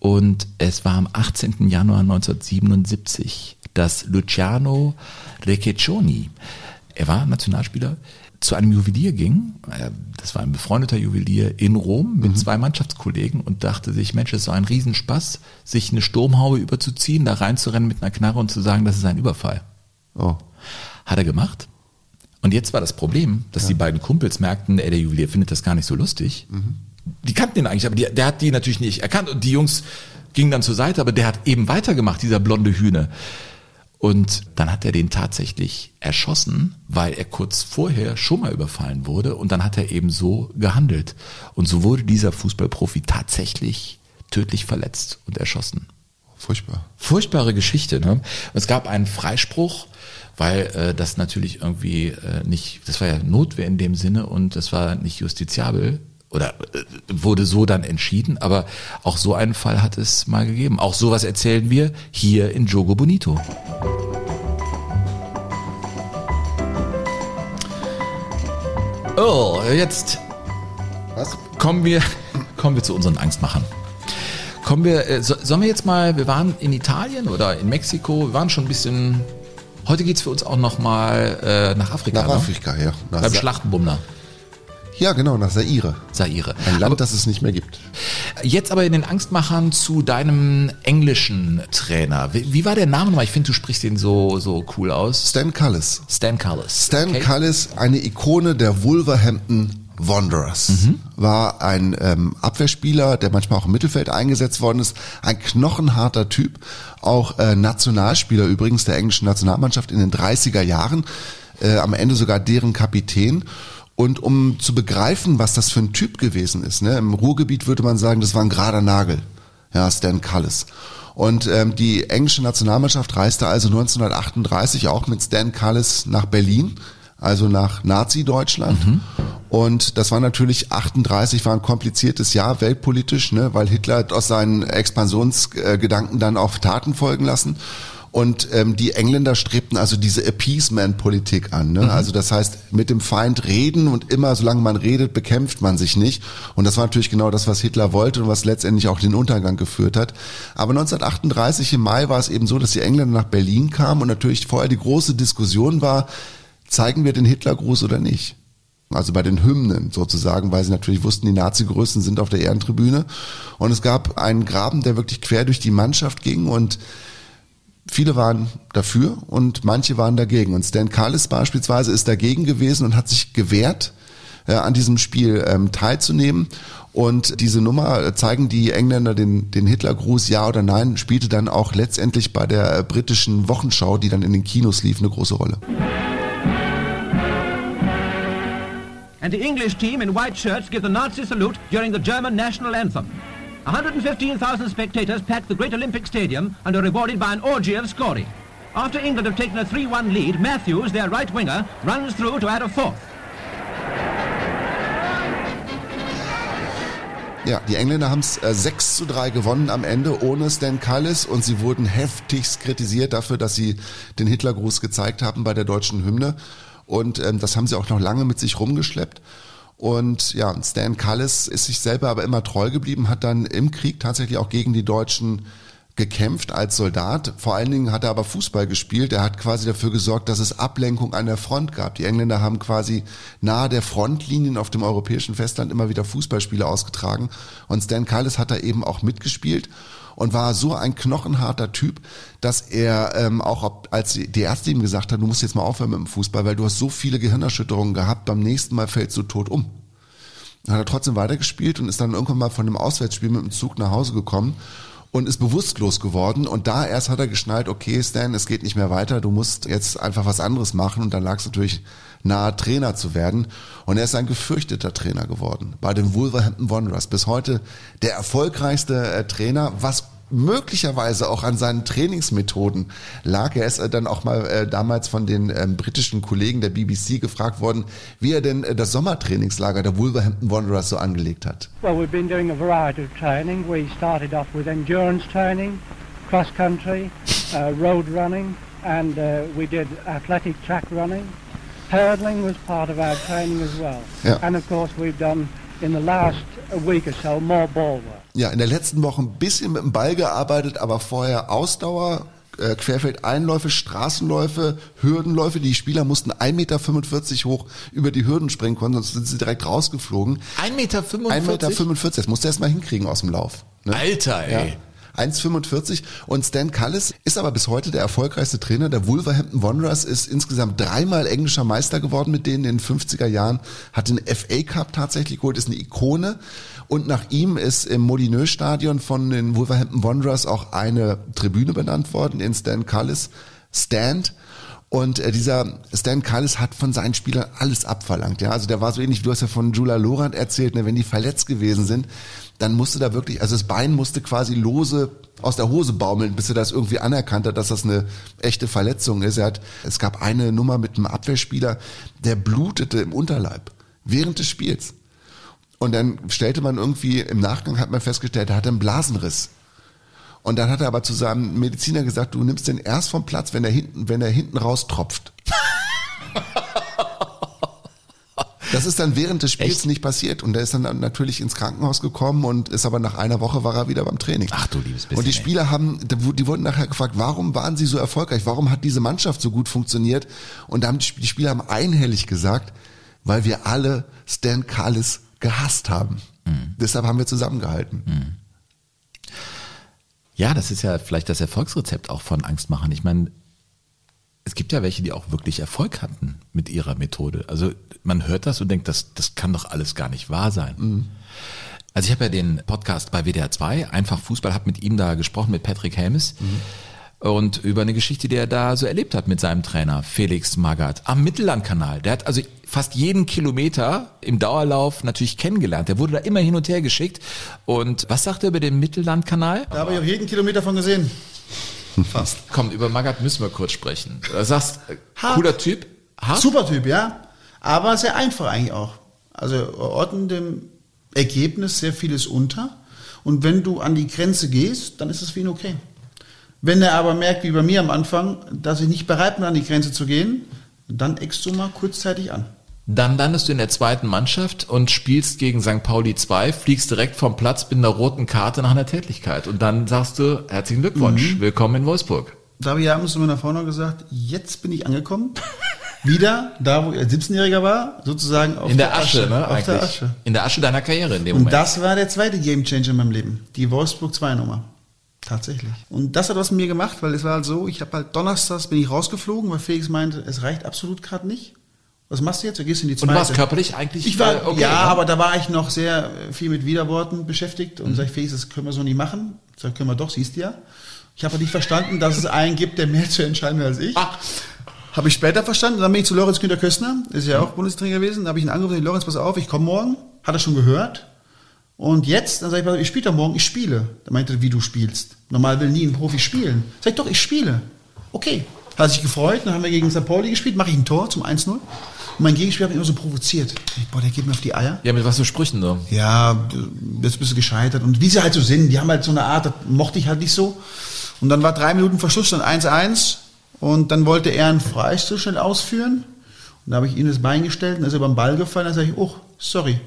Speaker 1: Und es war am 18. Januar 1977, dass Luciano Recchioni, er war Nationalspieler, zu einem Juwelier ging, äh, das war ein befreundeter Juwelier in Rom mit zwei Mannschaftskollegen und dachte sich, Mensch, es so ein Riesenspaß, sich eine Sturmhaube überzuziehen, da reinzurennen mit einer Knarre und zu sagen, das ist ein Überfall.
Speaker 3: Oh.
Speaker 1: Hat er gemacht. Und jetzt war das Problem, dass die beiden Kumpels merkten, ey, der Juwelier findet das gar nicht so lustig. Die kannten ihn eigentlich, aber die, der hat die natürlich nicht erkannt. Und die Jungs gingen dann zur Seite, aber der hat eben weitergemacht, dieser blonde Hühne. Und dann hat er den tatsächlich erschossen, weil er kurz vorher schon mal überfallen wurde. Und dann hat er eben so gehandelt. Und so wurde dieser Fußballprofi tatsächlich tödlich verletzt und erschossen.
Speaker 3: Furchtbar.
Speaker 1: Furchtbare Geschichte. Ne? Es gab einen Freispruch, weil äh, das natürlich irgendwie äh, nicht, das war ja Notwehr in dem Sinne und das war nicht justiziabel oder äh, wurde so dann entschieden, aber auch so einen Fall hat es mal gegeben. Auch sowas erzählen wir hier in Jogo Bonito. Oh, jetzt
Speaker 3: Was?
Speaker 1: kommen wir, kommen wir zu unseren Angstmachern. Kommen wir, äh, so, sollen wir jetzt mal, wir waren in Italien oder in Mexiko, wir waren schon ein bisschen, heute geht's für uns auch noch mal äh, nach Afrika.
Speaker 3: Nach
Speaker 1: ne?
Speaker 3: Afrika, ja. Nach
Speaker 1: Beim
Speaker 3: Sa-
Speaker 1: Schlachtenbummler,
Speaker 3: Ja, genau, nach Saire.
Speaker 1: Saire.
Speaker 3: Ein Land,
Speaker 1: Aber
Speaker 3: das es nicht mehr gibt.
Speaker 1: jetzt aber in den Angstmachern zu deinem englischen Trainer. Wie, wie war der Name nochmal? Ich finde, du sprichst den so, so cool aus.
Speaker 3: Stan Cullis.
Speaker 1: Stan Cullis.
Speaker 3: Stan
Speaker 1: Okay.
Speaker 3: Cullis, eine Ikone der Wolverhampton Wanderers, war ein ähm, Abwehrspieler, der manchmal auch im Mittelfeld eingesetzt worden ist, ein knochenharter Typ, auch äh, Nationalspieler übrigens der englischen Nationalmannschaft in den 30er Jahren, äh, am Ende sogar deren Kapitän. Und um zu begreifen, was das für ein Typ gewesen ist, ne, im Ruhrgebiet würde man sagen, das war ein gerader Nagel, ja, Stan Cullis. Und ähm, die englische Nationalmannschaft reiste also 1938 auch mit Stan Cullis nach Berlin, also nach Nazi-Deutschland. Und das war natürlich 38 war ein kompliziertes Jahr weltpolitisch, ne, weil Hitler hat aus seinen Expansionsgedanken dann auf Taten folgen lassen. Und ähm, die Engländer strebten also diese Appeasement-Politik an. Ne? Also das heißt, mit dem Feind reden und immer, solange man redet, bekämpft man sich nicht. Und das war natürlich genau das, was Hitler wollte und was letztendlich auch den Untergang geführt hat. Aber 1938 im Mai war es eben so, dass die Engländer nach Berlin kamen und natürlich vorher die große Diskussion war, zeigen wir den Hitlergruß oder nicht? Also bei den Hymnen sozusagen, weil sie natürlich wussten, die Nazi-Größen sind auf der Ehrentribüne. Und es gab einen Graben, der wirklich quer durch die Mannschaft ging und Viele waren dafür und manche waren dagegen. Und Stan Carlis beispielsweise ist dagegen gewesen und hat sich gewehrt, äh, an diesem Spiel ähm, teilzunehmen. Und diese Nummer, äh, zeigen die Engländer den, den Hitlergruß, ja oder nein, spielte dann auch letztendlich bei der äh, britischen Wochenschau, die dann in den Kinos lief, eine große Rolle.
Speaker 8: And the English team in white shirts give the Nazi salute during the German national anthem. 115,000 spectators packed the Great Olympic Stadium and are rewarded by an orgy of scoring. After England have taken a 3-1 lead, Matthews, their right winger, runs through to add a fourth.
Speaker 3: Ja, die Engländer haben es äh, 6 zu 3 gewonnen am Ende ohne Stan Cullis und sie wurden heftigst kritisiert dafür, dass sie den Hitlergruß gezeigt haben bei der deutschen Hymne. Und ähm, das haben sie auch noch lange mit sich rumgeschleppt. Und ja, Stan Cullis ist sich selber aber immer treu geblieben, hat dann im Krieg tatsächlich auch gegen die Deutschen gekämpft als Soldat. Vor allen Dingen hat er aber Fußball gespielt. Er hat quasi dafür gesorgt, dass es Ablenkung an der Front gab. Die Engländer haben quasi nahe der Frontlinien auf dem europäischen Festland immer wieder Fußballspiele ausgetragen. Und Stan Cullis hat da eben auch mitgespielt und war so ein knochenharter Typ, dass er ähm, auch, als die Ärzte ihm gesagt haben, du musst jetzt mal aufhören mit dem Fußball, weil du hast so viele Gehirnerschütterungen gehabt, beim nächsten Mal fällst du tot um. Dann hat er trotzdem weitergespielt und ist dann irgendwann mal von einem Auswärtsspiel mit dem Zug nach Hause gekommen und ist bewusstlos geworden. Und da erst hat er geschnallt, okay, Stan, es geht nicht mehr weiter, du musst jetzt einfach was anderes machen. Und dann lag es natürlich nahe, Trainer zu werden. Und er ist ein gefürchteter Trainer geworden bei den Wolverhampton Wanderers. Bis heute der erfolgreichste äh, Trainer, was möglicherweise auch an seinen Trainingsmethoden lag. Er ist äh, dann auch mal äh, damals von den ähm, britischen Kollegen der BBC gefragt worden, wie er denn äh, das Sommertrainingslager der Wolverhampton Wanderers so angelegt hat.
Speaker 9: Well, we've been doing a variety of training. We started off with endurance training, cross country, uh, road running, and uh, we did athletic track running. Hurdling was part of our training as well.
Speaker 3: Ja.
Speaker 9: And of course, we've done in the last week or so more ball work.
Speaker 3: Ja, in der letzten Woche ein bisschen mit dem Ball gearbeitet, aber vorher Ausdauer, äh, Querfeldeinläufe, Straßenläufe, Hürdenläufe. Die Spieler mussten 1,45 Meter hoch über die Hürden springen konnten, sonst sind sie direkt rausgeflogen.
Speaker 1: 1,45 Meter?
Speaker 3: 1,45 Meter, das musste er erst mal hinkriegen aus dem Lauf. Ne?
Speaker 1: Alter, ey.
Speaker 3: Ja. 1,45 und Stan Cullis ist aber bis heute der erfolgreichste Trainer der Wolverhampton Wanderers, ist insgesamt dreimal englischer Meister geworden mit denen in den 50er Jahren, hat den FA Cup tatsächlich geholt, ist eine Ikone. Und nach ihm ist im Molineux Stadion von den Wolverhampton Wanderers auch eine Tribüne benannt worden in Stan Cullis Stand. Und äh, dieser Stan Cullis hat von seinen Spielern alles abverlangt. Ja, also der war so ähnlich, du hast ja von Jula Lorand erzählt, ne, wenn die verletzt gewesen sind, dann musste da wirklich, also das Bein musste quasi lose aus der Hose baumeln, bis er das irgendwie anerkannt hat, dass das eine echte Verletzung ist. Er hat, es gab eine Nummer mit einem Abwehrspieler, der blutete im Unterleib während des Spiels. Und dann stellte man irgendwie, im Nachgang hat man festgestellt, er hatte einen Blasenriss. Und dann hat er aber zu seinem Mediziner gesagt, du nimmst den erst vom Platz, wenn er hinten, wenn er hinten raus tropft. Das ist dann während des Spiels
Speaker 1: Echt?
Speaker 3: nicht passiert und er ist dann natürlich ins Krankenhaus gekommen und ist aber nach einer Woche war er wieder beim Training.
Speaker 1: Ach du liebes bisschen,
Speaker 3: Und die
Speaker 1: ey.
Speaker 3: Spieler haben, die wurden nachher gefragt, warum waren sie so erfolgreich? Warum hat diese Mannschaft so gut funktioniert? Und da haben die Sp- die Spieler haben einhellig gesagt, weil wir alle Stan Cullis gehasst haben.
Speaker 1: Mhm.
Speaker 3: Deshalb haben wir zusammengehalten.
Speaker 1: Ja, das ist ja vielleicht das Erfolgsrezept auch von Angstmachern. Ich meine, es gibt ja welche, die auch wirklich Erfolg hatten mit ihrer Methode. Also man hört das und denkt, das, das kann doch alles gar nicht wahr sein. Also ich habe ja den Podcast bei WDR 2, einfach Fußball, habe mit ihm da gesprochen, mit Patrick Helmes. Und über eine Geschichte, die er da so erlebt hat mit seinem Trainer Felix Magath am Mittellandkanal. Der hat also fast jeden Kilometer im Dauerlauf natürlich kennengelernt. Der wurde da immer hin und her geschickt. Und was sagt er über den Mittellandkanal?
Speaker 10: Da habe ich auch jeden Kilometer von gesehen. Fast.
Speaker 1: Komm, über Magath müssen wir kurz sprechen. Du sagst, äh,
Speaker 10: Hart.
Speaker 1: cooler Typ. Hart?
Speaker 10: Super Typ, ja. Aber sehr einfach eigentlich auch. Also ordnen dem Ergebnis sehr vieles unter. Und wenn du an die Grenze gehst, dann ist es für ihn okay. Wenn er aber merkt, wie bei mir am Anfang, dass ich nicht bereit bin, an die Grenze zu gehen, dann eckst du mal kurzzeitig an.
Speaker 1: Dann landest du in der zweiten Mannschaft und spielst gegen St. Pauli 2, fliegst direkt vom Platz mit einer roten Karte nach einer Tätigkeit. Und dann sagst du, herzlichen Glückwunsch, willkommen in Wolfsburg.
Speaker 10: Da habe ich abends zu meiner Frau noch gesagt, jetzt bin ich angekommen. Wieder da, wo er 17-Jähriger war, sozusagen auf
Speaker 1: in der, Asche, ne?
Speaker 10: Auf
Speaker 1: Eigentlich.
Speaker 10: der Asche.
Speaker 1: In der Asche deiner Karriere in dem
Speaker 10: Und
Speaker 1: Moment.
Speaker 10: das war der zweite Gamechanger in meinem Leben. Die Wolfsburg 2 Nummer. Tatsächlich. Und das hat was mit mir gemacht, weil es war halt so, ich habe halt donnerstags bin ich rausgeflogen, weil Felix meinte, es reicht absolut gerade nicht. Was machst du jetzt? Du gehst in die
Speaker 1: und
Speaker 10: zweite.
Speaker 1: du warst körperlich eigentlich
Speaker 10: ich war,
Speaker 1: äh, okay.
Speaker 10: ja,
Speaker 1: ne?
Speaker 10: aber da war ich noch sehr viel mit Widerworten beschäftigt und sag ich, Felix, das können wir so nicht machen. Ich sag, können wir doch, siehst du ja. Ich habe nicht verstanden, dass es einen gibt, der mehr zu entscheiden hat als ich.
Speaker 1: Ach.
Speaker 10: Habe ich später verstanden. Dann bin ich zu Lorenz Günter Köstner, ist ja auch Bundestrainer gewesen. Da habe ich ihn angerufen, Lorenz, pass auf, ich komme morgen. Hat er schon gehört. Und jetzt, dann sage ich, ich spiele doch morgen, ich spiele. Da meinte er, wie du spielst. Normal will nie ein Profi spielen. Sag ich, doch, ich spiele. Okay. Hat sich gefreut, dann haben wir gegen St. Pauli gespielt, mache ich ein Tor zum 1-0. Und mein Gegenspieler hat mich immer so provoziert. Ich, boah, der geht mir auf die Eier.
Speaker 1: Ja, mit was für Sprüchen so.
Speaker 10: Ja, bist bist du gescheitert. Und wie sie halt so sind, die haben halt so eine Art, das mochte ich halt nicht so. Und dann war drei Minuten Verschlussstand 1-1. Und dann wollte er einen Freistoß schnell ausführen. Und da habe ich ihm das Bein gestellt und dann ist er beim Ball gefallen. Dann sage ich, oh, sorry.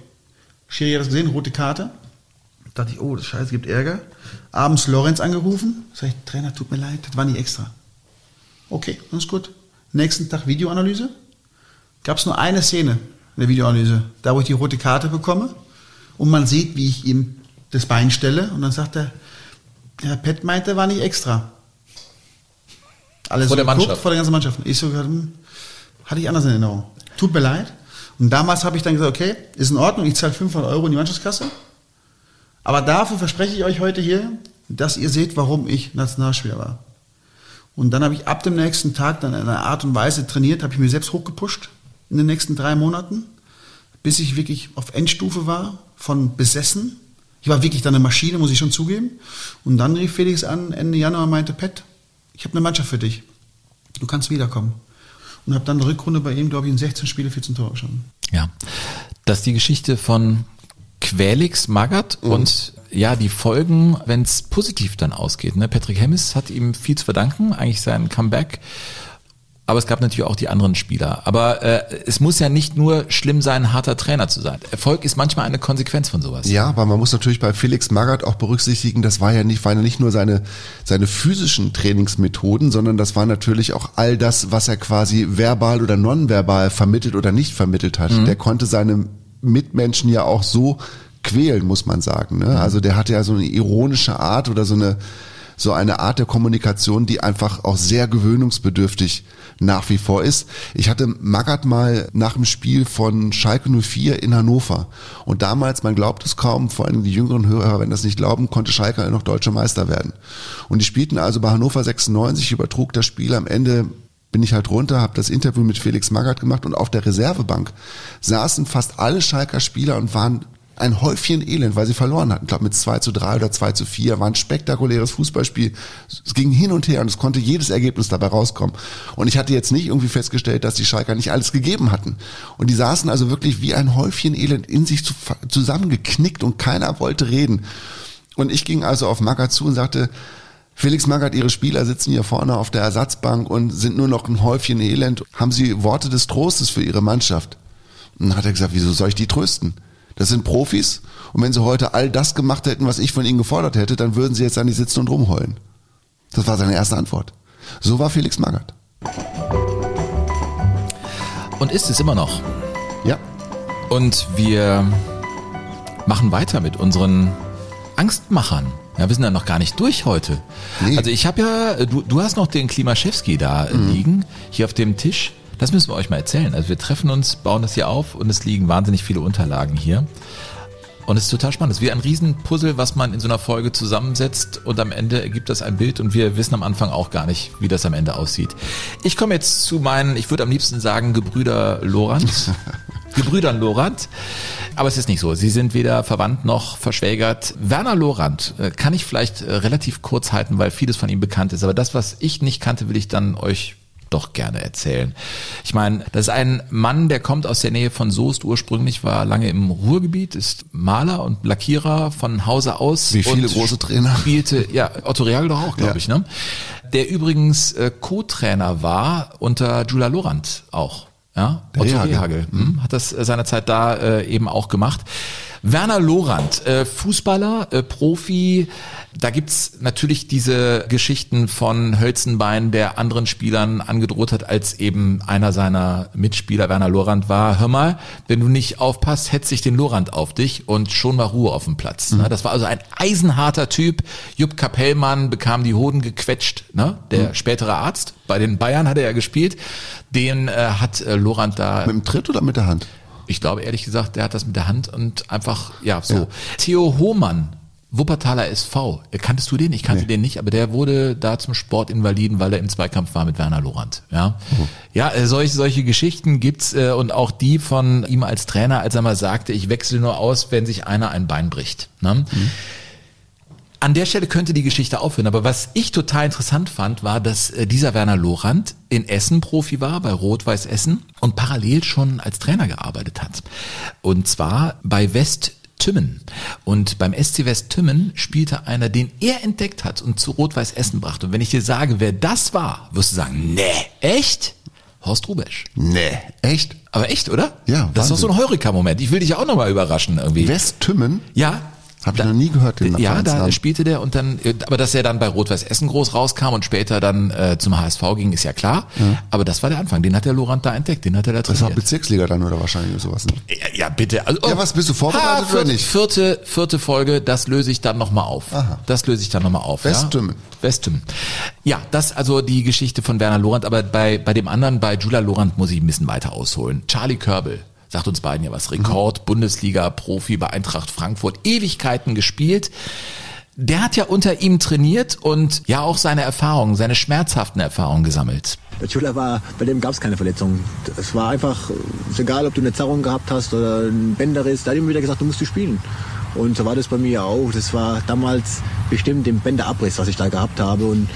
Speaker 10: Schiri hat das gesehen, rote Karte. Dachte ich, oh, das Scheiße, gibt Ärger. Abends Lorenz angerufen. Sag ich, Trainer, tut mir leid, das war nicht extra. Okay, alles gut. Nächsten Tag Videoanalyse. Gab es nur eine Szene in der Videoanalyse, da wo ich die rote Karte bekomme und man sieht, wie ich ihm das Bein stelle und dann sagt er, Herr Pett meinte, war nicht extra. Alles
Speaker 1: Vor der
Speaker 10: geguckt,
Speaker 1: Mannschaft.
Speaker 10: Vor der ganzen Mannschaft. Ich so, hm, hatte ich anders in Erinnerung. Tut mir leid. Und damals habe ich dann gesagt, okay, ist in Ordnung, ich zahle 500 Euro in die Mannschaftskasse. Aber dafür verspreche ich euch heute hier, dass ihr seht, warum ich Nationalspieler war. Und dann habe ich ab dem nächsten Tag dann in einer Art und Weise trainiert, habe ich mir selbst hochgepusht in den nächsten drei Monaten, bis ich wirklich auf Endstufe war, von besessen. Ich war wirklich dann eine Maschine, muss ich schon zugeben. Und dann rief Felix an, Ende Januar meinte, Pet, ich habe eine Mannschaft für dich. Du kannst wiederkommen. Und habe dann eine Rückrunde bei ihm, glaube ich, in 16 Spiele 14 Tore geschossen.
Speaker 1: Ja. Das ist die Geschichte von Quelix Magath und ja, die Folgen, wenn es positiv dann ausgeht. Ne? Patrick Hemmis hat ihm viel zu verdanken, eigentlich sein Comeback. Aber es gab natürlich auch die anderen Spieler. Aber äh, es muss ja nicht nur schlimm sein, harter Trainer zu sein. Erfolg ist manchmal eine Konsequenz von sowas.
Speaker 3: Ja, aber man muss natürlich bei Felix Magath auch berücksichtigen, das war ja nicht, waren ja nicht nur seine, seine physischen Trainingsmethoden, sondern das war natürlich auch all das, was er quasi verbal oder nonverbal vermittelt oder nicht vermittelt hat. Der konnte seine Mitmenschen ja auch so quälen, muss man sagen. Ne? Also der hatte ja so eine ironische Art oder so eine, so eine Art der Kommunikation, die einfach auch sehr gewöhnungsbedürftig nach wie vor ist. Ich hatte Magath mal nach dem Spiel von Schalke 04 in Hannover und damals, man glaubt es kaum, vor allem die jüngeren Hörer, wenn das nicht glauben, konnte Schalke noch deutscher Meister werden. Und die spielten also bei Hannover 96, übertrug das Spiel am Ende bin ich halt runter, habe das Interview mit Felix Magath gemacht und auf der Reservebank saßen fast alle Schalker Spieler und waren ein Häufchen Elend, weil sie verloren hatten. Ich glaube mit 2 zu 3 oder 2 zu 4. War ein spektakuläres Fußballspiel. Es ging hin und her und es konnte jedes Ergebnis dabei rauskommen. Und ich hatte jetzt nicht irgendwie festgestellt, dass die Schalker nicht alles gegeben hatten. Und die saßen also wirklich wie ein Häufchen Elend in sich zu, zusammengeknickt und keiner wollte reden. Und ich ging also auf Magath zu und sagte, Felix Magath, Ihre Spieler sitzen hier vorne auf der Ersatzbank und sind nur noch ein Häufchen Elend. Haben Sie Worte des Trostes für Ihre Mannschaft? Und dann hat er gesagt, wieso soll ich die trösten? Das sind Profis und wenn sie heute all das gemacht hätten, was ich von ihnen gefordert hätte, dann würden sie jetzt da nicht sitzen und rumheulen. Das war seine erste Antwort. So war Felix Magath.
Speaker 1: Und ist es immer noch.
Speaker 3: Ja.
Speaker 1: Und wir machen weiter mit unseren Angstmachern. Ja, wir sind ja noch gar nicht durch heute.
Speaker 3: Nee.
Speaker 1: Also ich habe ja, du, du hast noch den Klimaschewski da äh, liegen, hier auf dem Tisch. Das müssen wir euch mal erzählen. Also wir treffen uns, bauen das hier auf und es liegen wahnsinnig viele Unterlagen hier. Und es ist total spannend. Es ist wie ein Riesenpuzzle, was man in so einer Folge zusammensetzt und am Ende ergibt das ein Bild und wir wissen am Anfang auch gar nicht, wie das am Ende aussieht. Ich komme jetzt zu meinen, ich würde am liebsten sagen, Gebrüder Lorand. Gebrüdern Lorand. Aber es ist nicht so. Sie sind weder verwandt noch verschwägert. Werner Lorand äh, kann ich vielleicht äh, relativ kurz halten, weil vieles von ihm bekannt ist. Aber das, was ich nicht kannte, will ich dann euch doch gerne erzählen. Ich meine, das ist ein Mann, der kommt aus der Nähe von Soest ursprünglich, war lange im Ruhrgebiet, ist Maler und Lackierer von Hause aus.
Speaker 3: Wie viele
Speaker 1: und
Speaker 3: große Trainer.
Speaker 1: Spielte, ja, Otto Reagel doch auch, glaube
Speaker 3: Ja.
Speaker 1: ich, ne? Der übrigens äh, Co-Trainer war unter Julia Lorand auch. Ja,
Speaker 3: Der
Speaker 1: Otto
Speaker 3: Rehagel.
Speaker 1: Rehagel hm, hat das äh, seinerzeit da äh, eben auch gemacht. Werner Lorand, äh, Fußballer, äh, Profi, da gibt's natürlich diese Geschichten von Hölzenbein, der anderen Spielern angedroht hat, als eben einer seiner Mitspieler Werner Lorand war. Hör mal, wenn du nicht aufpasst, hetzt sich den Lorand auf dich und schon war Ruhe auf dem Platz. Ne? Das war also ein eisenharter Typ. Jupp Kapellmann bekam die Hoden gequetscht, ne? der spätere Arzt. Bei den Bayern hat er ja gespielt. Den äh, hat äh, Lorand da
Speaker 3: Mit dem Tritt oder mit der Hand?
Speaker 1: ich glaube ehrlich gesagt, der hat das mit der Hand und einfach, ja, so. Theo Hohmann, Wuppertaler SV. Äh, Kanntest du den? Ich kannte
Speaker 3: Nee.
Speaker 1: den nicht, aber der wurde da zum Sportinvaliden, weil er im Zweikampf war mit Werner Lorand. Ja, ja äh, solche, solche Geschichten gibt's äh, und auch die von ihm als Trainer, als er mal sagte, ich wechsle nur aus, wenn sich einer ein Bein bricht. Ne? An der Stelle könnte die Geschichte aufhören, aber was ich total interessant fand, war, dass äh, dieser Werner Lorand in Essen Profi war, bei Rot-Weiß Essen und parallel schon als Trainer gearbeitet hat. Und zwar bei West Tümmen. Und beim SC West Tümmen spielte einer, den er entdeckt hat und zu Rot-Weiß Essen brachte. Und wenn ich dir sage, wer das war, wirst du sagen, nee, echt? Horst Rubesch.
Speaker 3: Nee, echt?
Speaker 1: Aber echt, oder?
Speaker 3: Ja,
Speaker 1: Das ist doch so ein Heureka-Moment. Ich will dich auch nochmal überraschen irgendwie.
Speaker 3: Westtümmen?
Speaker 1: Ja,
Speaker 3: Habe ich noch nie gehört, den
Speaker 1: Ja, da spielte der und dann, äh, aber dass er dann bei Rot-Weiß Essen groß rauskam und später dann äh, zum HSV ging, ist ja klar. Aber das war der Anfang. Den hat der Lorand da entdeckt, den hat er da
Speaker 3: Das war
Speaker 1: trainiert.
Speaker 3: Bezirksliga dann oder wahrscheinlich oder sowas. Ne?
Speaker 1: Ja, ja, bitte. Also,
Speaker 3: Ja, was, bist du vorbereitet oder
Speaker 1: vierte,
Speaker 3: nicht?
Speaker 1: Vierte, vierte Folge, das löse ich dann nochmal auf.
Speaker 3: Aha.
Speaker 1: Das löse ich dann nochmal auf.
Speaker 3: Westum.
Speaker 1: Ja? Westum. Ja, das also die Geschichte von Werner Lorand, aber bei, bei dem anderen, bei Julia Lorand muss ich ein bisschen weiter ausholen. Charlie Körbel. Sagt uns beiden ja was. Rekord, Bundesliga, Profi bei Eintracht Frankfurt, Ewigkeiten gespielt. Der hat ja unter ihm trainiert und ja auch seine Erfahrungen, seine schmerzhaften Erfahrungen gesammelt.
Speaker 11: Der Schüler war, bei dem gab es keine Verletzungen. Es war einfach, ist egal, ob du eine Zerrung gehabt hast oder einen Bänderriss, da hat immer wieder gesagt, du musst du spielen. Und so war das bei mir auch. Das war damals bestimmt im Bänderabriss, was ich da gehabt habe. Und,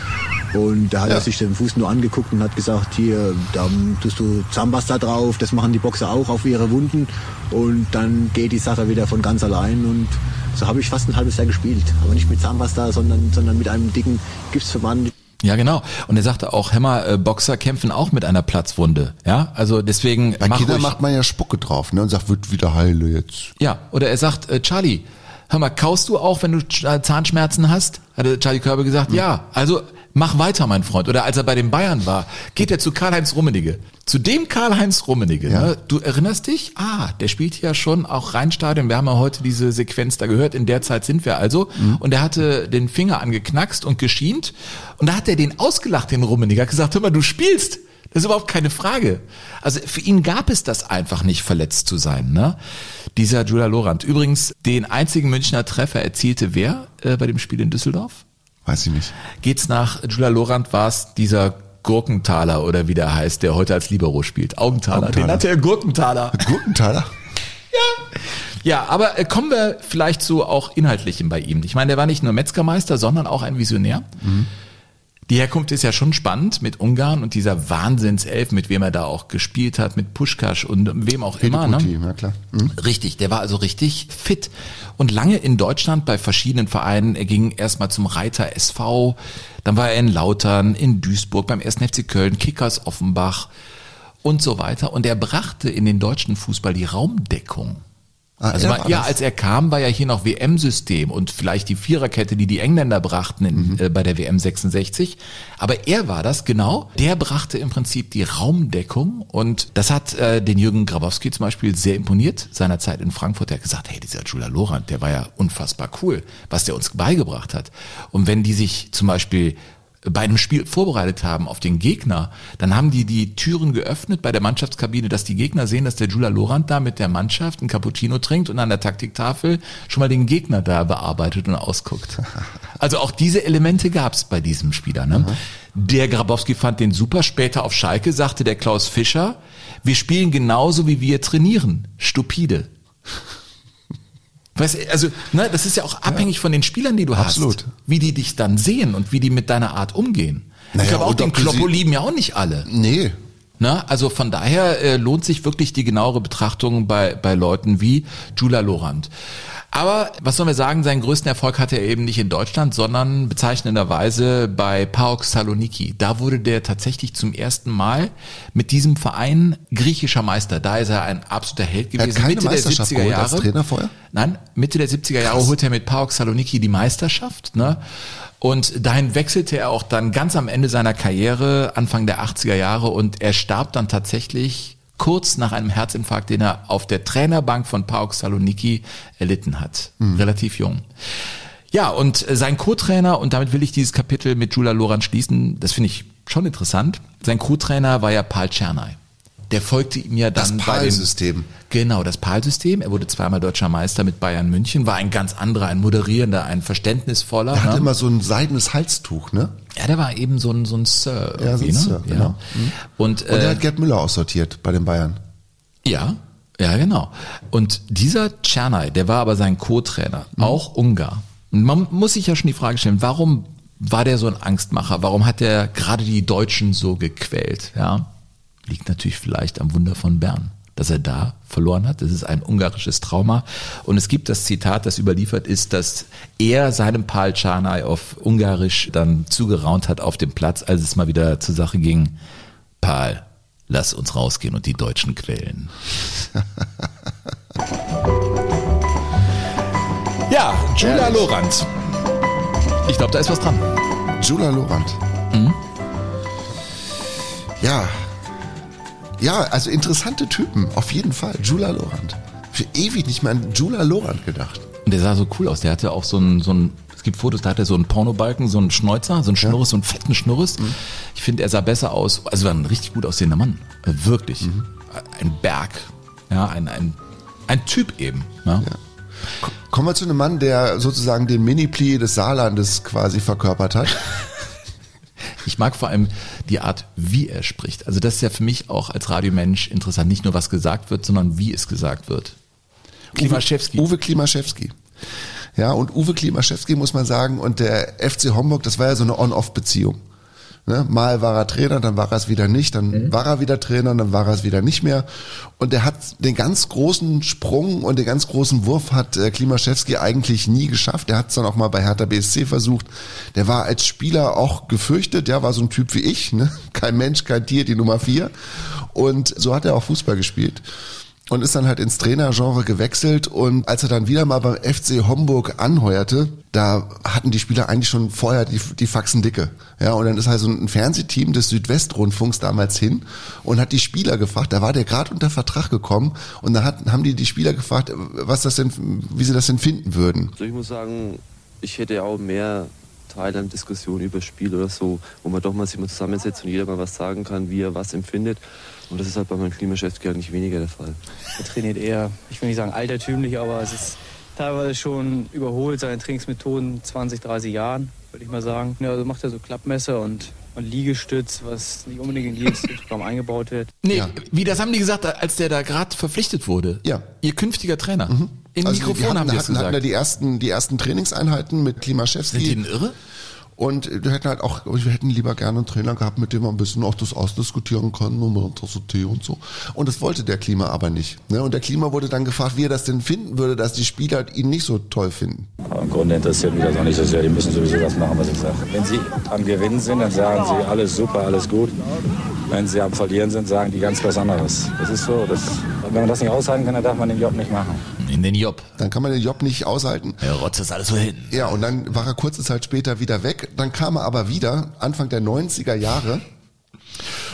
Speaker 11: und da hat
Speaker 3: Ja.
Speaker 11: er sich den Fuß nur angeguckt und hat gesagt, hier, da tust du Zahnpasta drauf, das machen die Boxer auch auf ihre Wunden. Und dann geht die Sache wieder von ganz allein. Und so habe ich fast ein halbes Jahr gespielt. Aber nicht mit Zahnpasta, sondern, sondern mit einem dicken Gipsverband.
Speaker 1: Ja, genau. Und er sagte auch, Hämmer, äh, Boxer kämpfen auch mit einer Platzwunde. Ja, also deswegen
Speaker 3: Bei
Speaker 1: mach
Speaker 3: Kindern
Speaker 1: ruhig-
Speaker 3: macht man ja Spucke drauf ne, und sagt, wird wieder heile jetzt.
Speaker 1: Ja, oder er sagt, äh, Charlie, hör mal, kaust du auch, wenn du Sch- Zahnschmerzen hast? Hatte Charlie Körbe gesagt, ja. Also mach weiter, mein Freund. Oder als er bei den Bayern war, geht er zu Karl-Heinz Rummenigge. Zu dem Karl-Heinz Rummenigge.
Speaker 3: Ja.
Speaker 1: Ne? Du erinnerst dich? Ah, der spielt ja schon auch Rheinstadion. Wir haben ja heute diese Sequenz da gehört. In der Zeit sind wir also. Und er hatte den Finger angeknackst und geschient. Und da hat er den ausgelacht, den Rummenigge. Hat gesagt, hör mal, du spielst. Das ist überhaupt keine Frage. Also für ihn gab es das einfach nicht, verletzt zu sein. Ne? Dieser Julia Lorand. Übrigens, den einzigen Münchner Treffer erzielte wer äh, bei dem Spiel in Düsseldorf?
Speaker 3: Weiß ich nicht.
Speaker 1: Geht's nach Julia Lorand, war es dieser Gurkenthaler oder wie der heißt, der heute als Libero spielt. Augenthaler.
Speaker 3: Augenthaler.
Speaker 1: Den hatte er Gurkenthaler.
Speaker 3: Gurkenthaler?
Speaker 1: Ja, aber äh, kommen wir vielleicht zu auch Inhaltlichem bei ihm. Ich meine, der war nicht nur Metzgermeister, sondern auch ein Visionär. Die Herkunft ist ja schon spannend mit Ungarn und dieser Wahnsinnself, mit wem er da auch gespielt hat, mit Puschkasch und wem auch immer. Ne?
Speaker 3: Petit, ja klar. Mhm.
Speaker 1: Richtig, der war also richtig fit und lange in Deutschland bei verschiedenen Vereinen. Er ging erstmal zum Reiter SV, dann war er in Lautern, in Duisburg, beim 1. FC Köln, Kickers Offenbach und so weiter. Und er brachte in den deutschen Fußball die Raumdeckung.
Speaker 3: Ah,
Speaker 1: Also
Speaker 3: er
Speaker 1: man, ja, als er kam, war ja hier noch WM-System und vielleicht die Viererkette, die die Engländer brachten in, äh, bei der WM 66. Aber er war das genau. Der brachte im Prinzip die Raumdeckung und das hat äh, den Jürgen Grabowski zum Beispiel sehr imponiert seiner Zeit in Frankfurt. Der hat gesagt, hey, dieser Julia Lorand, der war ja unfassbar cool, was der uns beigebracht hat. Und wenn die sich zum Beispiel bei einem Spiel vorbereitet haben auf den Gegner, dann haben die die Türen geöffnet bei der Mannschaftskabine, dass die Gegner sehen, dass der Julia Lorand da mit der Mannschaft ein Cappuccino trinkt und an der Taktiktafel schon mal den Gegner da bearbeitet und ausguckt. Also auch diese Elemente gab es bei diesem Spieler. Ne? Der Grabowski fand den super. Später auf Schalke sagte der Klaus Fischer, wir spielen genauso wie wir trainieren. Stupide. Weißt, also, ne, das ist ja auch abhängig von den Spielern, die du
Speaker 3: Absolut.
Speaker 1: hast. Wie die dich dann sehen und wie die mit deiner Art umgehen.
Speaker 3: Naja,
Speaker 1: ich glaube auch den Kloppo lieben ja auch nicht alle.
Speaker 3: Nee.
Speaker 1: Ne? Also von daher äh, lohnt sich wirklich die genauere Betrachtung bei, bei Leuten wie Julia Lorand. Aber was sollen wir sagen, seinen größten Erfolg hatte er eben nicht in Deutschland, sondern bezeichnenderweise bei PAOK Saloniki. Da wurde der tatsächlich zum ersten Mal mit diesem Verein griechischer Meister. Da ist er ein absoluter Held
Speaker 3: Er hat
Speaker 1: gewesen.
Speaker 3: keine
Speaker 1: Mitte der
Speaker 3: Meisterschaft
Speaker 1: 70er
Speaker 3: geholt
Speaker 1: Jahre.
Speaker 3: als Trainer vorher?
Speaker 1: Nein, Mitte der 70er Jahre holte er mit PAOK Saloniki die Meisterschaft. Ne? Und dahin wechselte er auch dann ganz am Ende seiner Karriere, Anfang der 80er Jahre, und er starb dann tatsächlich kurz nach einem Herzinfarkt, den er auf der Trainerbank von PAOK Saloniki erlitten hat. Relativ jung. Ja, und sein Co-Trainer, und damit will ich dieses Kapitel mit Julia Loran schließen, das finde ich schon interessant. Sein Co-Trainer war ja Paul Czernay. Der folgte ihm ja dann
Speaker 3: Das PAL-System.
Speaker 1: Genau, das PAL-System. Er wurde zweimal deutscher Meister mit Bayern München, war ein ganz anderer, ein moderierender, ein verständnisvoller.
Speaker 3: Er hatte
Speaker 1: ne?
Speaker 3: immer so ein seidenes Halstuch, ne?
Speaker 1: ja, der war eben so ein, so ein Sir.
Speaker 3: Ja, so ein
Speaker 1: irgendwie,
Speaker 3: Sir,
Speaker 1: ne?
Speaker 3: genau.
Speaker 1: Ja. Und,
Speaker 3: Und er
Speaker 1: äh,
Speaker 3: hat Gerd Müller aussortiert bei den Bayern.
Speaker 1: ja, ja, genau. Und dieser Czernay, der war aber sein Co-Trainer,
Speaker 3: Mhm.
Speaker 1: auch Ungar. Und man muss sich ja schon die Frage stellen, warum war der so ein Angstmacher? Warum hat er gerade die Deutschen so gequält? Ja, liegt natürlich vielleicht am Wunder von Bern, dass er da verloren hat. Das ist ein ungarisches Trauma. Und es gibt das Zitat, das überliefert ist, dass er seinem Pal Czernay auf Ungarisch dann zugeraunt hat auf dem Platz, als es mal wieder zur Sache ging. Pal, lass uns rausgehen und die Deutschen quälen. Ja, Jula
Speaker 3: Ehrlich.
Speaker 1: Lorand. Ich glaube, da ist was dran.
Speaker 3: Jula Lorand.
Speaker 1: Mhm.
Speaker 3: Ja. Ja, also interessante Typen, auf jeden Fall. Jula Lorand. Für ewig nicht mehr an Jula Lorand gedacht.
Speaker 1: Und der sah so cool aus. Der hatte auch so ein, so ein es gibt Fotos, da hat er so einen Pornobalken, so einen Schnäuzer, so einen Schnurres, so einen fetten Schnurres. Ich finde, er sah besser aus. Also war ein richtig gut aussehender Mann. Wirklich. Ein Berg. Ja, ein, ein, ein Typ eben. Ja.
Speaker 3: Kommen wir zu einem Mann, der sozusagen den Mini-Pli des Saarlandes quasi verkörpert hat.
Speaker 1: Ich mag vor allem die Art, wie er spricht. Also das ist ja für mich auch als Radiomensch interessant. Nicht nur, was gesagt wird, sondern wie es gesagt wird. Klimaschewski.
Speaker 3: Uwe, Uwe Klimaschewski. Ja, und Uwe Klimaschewski muss man sagen, und der FC Homburg, das war ja so eine On-Off-Beziehung. Ne? Mal war er Trainer, dann war er es wieder nicht, dann war er wieder Trainer, dann war er es wieder nicht mehr. Und er hat den ganz großen Sprung und den ganz großen Wurf hat äh, Klimaschewski eigentlich nie geschafft. Er hat es dann auch mal bei Hertha BSC versucht. Der war als Spieler auch gefürchtet, der war so ein Typ wie ich, ne? kein Mensch, kein Tier, die Nummer vier. Und so hat er auch Fußball gespielt und ist dann halt ins Trainergenre gewechselt und als er dann wieder mal beim FC Homburg anheuerte, da hatten die Spieler eigentlich schon vorher die, die Faxen dicke. Ja, und dann ist halt so ein Fernsehteam des Südwestrundfunks damals hin und hat die Spieler gefragt, da war der gerade unter Vertrag gekommen und da hat, haben die die Spieler gefragt, was das denn, wie sie das denn finden würden.
Speaker 12: Also ich muss sagen, ich hätte ja auch mehr Teil an Diskussionen über Spiel oder so, wo man doch mal sich mal zusammensetzt und jeder mal was sagen kann, wie er was empfindet. Und das ist halt bei meinem Klimaschewski eigentlich weniger der Fall.
Speaker 13: Er trainiert eher, ich will nicht sagen altertümlich, aber es ist teilweise schon überholt, seine Trainingsmethoden 20, 30 Jahren, würde ich mal sagen. Ja, also macht er so Klappmesser und, und Liegestütz, was nicht unbedingt in jedes Programm eingebaut wird.
Speaker 1: Nee, wie das haben die gesagt, als der da gerade verpflichtet wurde?
Speaker 3: Ja.
Speaker 1: Ihr künftiger Trainer. Im
Speaker 3: Also
Speaker 1: Mikrofon
Speaker 3: die hatten,
Speaker 1: haben die das
Speaker 3: hatten, hatten
Speaker 1: gesagt.
Speaker 3: da die ersten, die ersten Trainingseinheiten mit Klimaschewski.
Speaker 1: Sind die denn irre?
Speaker 3: Und wir hätten halt auch, wir hätten lieber gerne einen Trainer gehabt, mit dem man ein bisschen auch das ausdiskutieren kann und eine Tasse Tee und so. Und das wollte der Klima aber nicht. Ne? Und der Klima wurde dann gefragt, wie er das denn finden würde, dass die Spieler ihn nicht so toll finden.
Speaker 14: Im Grunde interessiert mich das auch nicht so sehr. Die müssen sowieso das machen, was ich sage. Wenn sie am Gewinnen sind, dann sagen sie alles super, alles gut. Wenn sie am Verlieren sind, sagen die ganz was anderes. Das ist so. Das, wenn man das nicht aushalten kann, dann darf man den Job nicht machen.
Speaker 1: In den Job.
Speaker 3: Dann kann man den Job nicht aushalten.
Speaker 1: Er rotzt das alles so hin.
Speaker 3: Ja, und dann war er kurze Zeit später wieder weg. Dann kam er aber wieder, Anfang der 90er Jahre.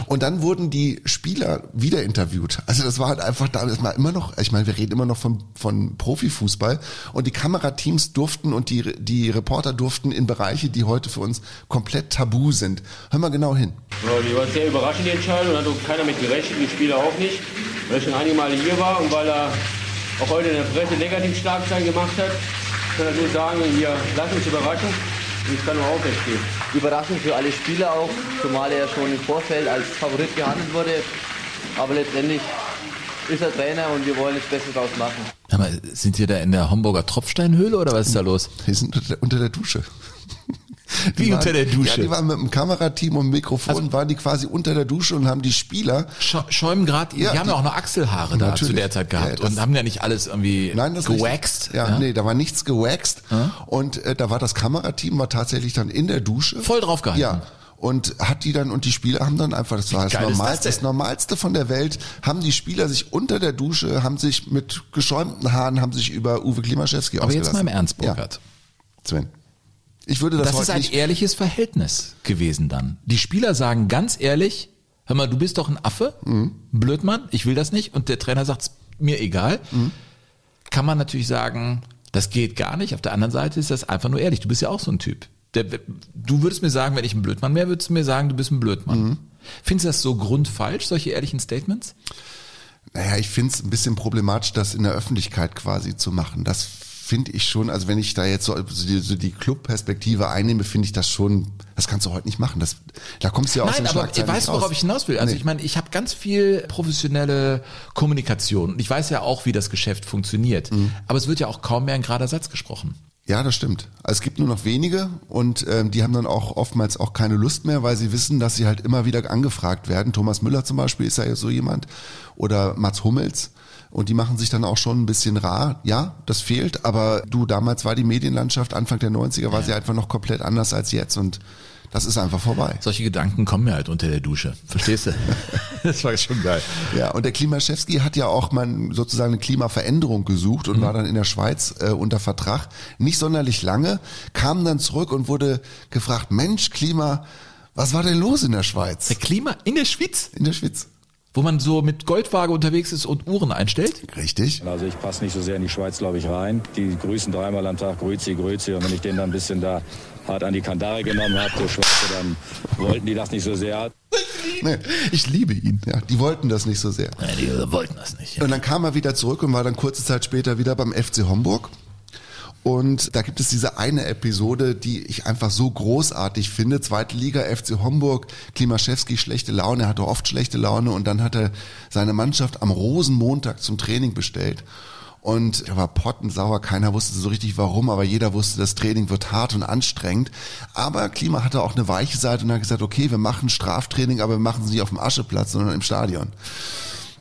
Speaker 3: Und dann wurden die Spieler wieder interviewt. Also das war halt einfach da, das war immer noch, ich meine, wir reden immer noch von, von Profifußball und die Kamerateams durften und die, die Reporter durften in Bereiche, die heute für uns komplett tabu sind. Hör mal genau hin.
Speaker 15: Ja, die war sehr überraschend, die Entscheidung. Da hat auch keiner mit gerechnet, die Spieler auch nicht. Weil er schon einige Male hier war und weil er auch heute in der Presse negativ Schlagzeilen gemacht hat, kann er nur sagen, hier, lass uns überraschen. Und ich kann nur aufrecht gehen.
Speaker 16: Überraschend für alle Spieler auch, zumal er schon im Vorfeld als Favorit gehandelt wurde. Aber letztendlich ist er Trainer und wir wollen das Beste draus machen.
Speaker 1: Aber sind wir da in der Homburger Tropfsteinhöhle oder was ist da los?
Speaker 3: Wir sind unter der, unter der Dusche.
Speaker 1: Wie
Speaker 3: Die
Speaker 1: unter der
Speaker 3: waren-
Speaker 1: Dusche?
Speaker 3: Ja, die waren mit dem Kamerateam und dem Mikrofon, waren die quasi unter der Dusche und haben die Spieler
Speaker 1: Schäumen gerade, die
Speaker 3: Ja,
Speaker 1: haben ja auch noch Achselhaare da zu der Zeit
Speaker 3: Ja,
Speaker 1: gehabt
Speaker 3: das-
Speaker 1: und haben ja nicht alles irgendwie
Speaker 3: Nein, das
Speaker 1: gewaxt.
Speaker 3: richtig. Ja, nee, da war nichts gewaxt. Und äh, da war das Kamerateam war tatsächlich dann in der Dusche.
Speaker 1: Voll drauf gehalten.
Speaker 3: Ja. Und hat die dann, und die Spieler haben dann einfach, das war das,
Speaker 1: das
Speaker 3: Normalste,
Speaker 1: denn?
Speaker 3: das Normalste von der Welt, haben die Spieler sich unter der Dusche, haben sich mit geschäumten Haaren, haben sich über Uwe Klimaschewski
Speaker 1: Aber jetzt
Speaker 3: ausgelassen.
Speaker 1: mal im Ernst,
Speaker 3: Ja.
Speaker 1: Burkhard.
Speaker 3: Sven. Ich würde das,
Speaker 1: Das, ist ein ehrliches Verhältnis gewesen dann. Die Spieler sagen ganz ehrlich, hör mal, du bist doch ein Affe,
Speaker 3: Mhm.
Speaker 1: Blödmann, ich will das nicht. Und der Trainer sagt, mir egal.
Speaker 3: Mhm.
Speaker 1: Kann man natürlich sagen, das geht gar nicht. Auf der anderen Seite ist das einfach nur ehrlich. Du bist ja auch so ein Typ. Der, du würdest mir sagen, wenn ich ein Blödmann wäre, würdest du mir sagen, du bist ein Blödmann.
Speaker 3: Mhm.
Speaker 1: Findest du das so grundfalsch, solche ehrlichen Statements?
Speaker 3: Naja, ich finde es ein bisschen problematisch, das in der Öffentlichkeit quasi zu machen. Das finde ich schon, also wenn ich da jetzt so, so die, so die Club-Perspektive einnehme, finde ich das schon, das kannst du heute nicht machen. Das, da kommst du ja aus
Speaker 1: Nein, aber
Speaker 3: Schlagzeilen
Speaker 1: weißt du, worauf ich hinaus will? Also
Speaker 3: Nee.
Speaker 1: ich meine, ich habe ganz viel professionelle Kommunikation und ich weiß ja auch, wie das Geschäft funktioniert.
Speaker 3: Mhm.
Speaker 1: Aber es wird ja auch kaum mehr ein gerader Satz gesprochen.
Speaker 3: Ja, das stimmt. Also es gibt nur noch wenige und ähm, die haben dann auch oftmals auch keine Lust mehr, weil sie wissen, dass sie halt immer wieder angefragt werden. Thomas Müller zum Beispiel ist ja so jemand oder Mats Hummels. Und die machen sich dann auch schon ein bisschen rar. Ja, das fehlt, aber du, damals war die Medienlandschaft, Anfang der 90er war sie einfach noch komplett anders als jetzt und Das ist einfach vorbei.
Speaker 1: Solche Gedanken kommen mir halt unter der Dusche. Verstehst du? das war schon geil.
Speaker 3: Ja, und der Klimaschewski hat ja auch mal sozusagen eine Klimaveränderung gesucht und mhm. war dann in der Schweiz äh, unter Vertrag. Nicht sonderlich lange, kam dann zurück und wurde gefragt, Mensch, Klima, was war denn los in der Schweiz?
Speaker 1: Der Klima in der Schweiz?
Speaker 3: In der Schweiz
Speaker 1: wo man so mit Goldwaage unterwegs ist und Uhren einstellt?
Speaker 3: Richtig.
Speaker 14: Also ich passe nicht so sehr in die Schweiz, glaube ich, rein. Die grüßen dreimal am Tag Grüezi, Grüezi. Und wenn ich den dann ein bisschen da hart an die Kandare genommen habe, der Schwarze, dann wollten die das nicht so sehr.
Speaker 3: Nee, ich liebe ihn. Ja, die wollten das nicht so sehr.
Speaker 1: Nee, die wollten das nicht.
Speaker 3: Ja. Und dann kam er wieder zurück und war dann kurze Zeit später wieder beim FC Homburg. Und da gibt es diese eine Episode, die ich einfach so großartig finde. Zweite Liga, FC Homburg, Klimaschewski, schlechte Laune, er hatte oft schlechte Laune und dann hat er seine Mannschaft am Rosenmontag zum Training bestellt. Und er war pottensauer, keiner wusste so richtig warum, aber jeder wusste, das Training wird hart und anstrengend. Aber Klima hatte auch eine weiche Seite und hat gesagt, okay, wir machen Straftraining, aber wir machen es nicht auf dem Ascheplatz, sondern im Stadion.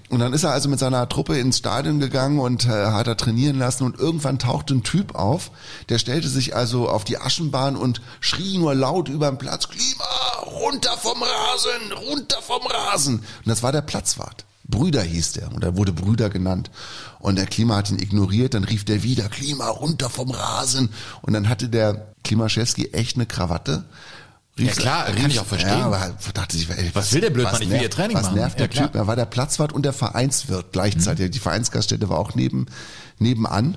Speaker 3: Und dann ist er also mit seiner Truppe ins Stadion gegangen und äh, hat er trainieren lassen und irgendwann tauchte ein Typ auf, der stellte sich also auf die Aschenbahn und schrie nur laut über den Platz, Klima, runter vom Rasen, runter vom Rasen. Und das war der Platzwart. Brüder hieß der und er wurde Brüder genannt. Und der Klima hat ihn ignoriert, dann rief der wieder, Klima, runter vom Rasen. Und dann hatte der Klimaschewski echt eine Krawatte
Speaker 1: Rief, ja klar, rief, kann ich auch verstehen. Ja,
Speaker 3: aber dachte ich, ey,
Speaker 1: was, was will der Blödmann? Ich will ihr Training
Speaker 3: was
Speaker 1: machen.
Speaker 3: Was nervt der ja, Typ? Er war der Platzwart und der Vereinswirt gleichzeitig. Mhm. Die Vereinsgaststätte war auch neben, nebenan.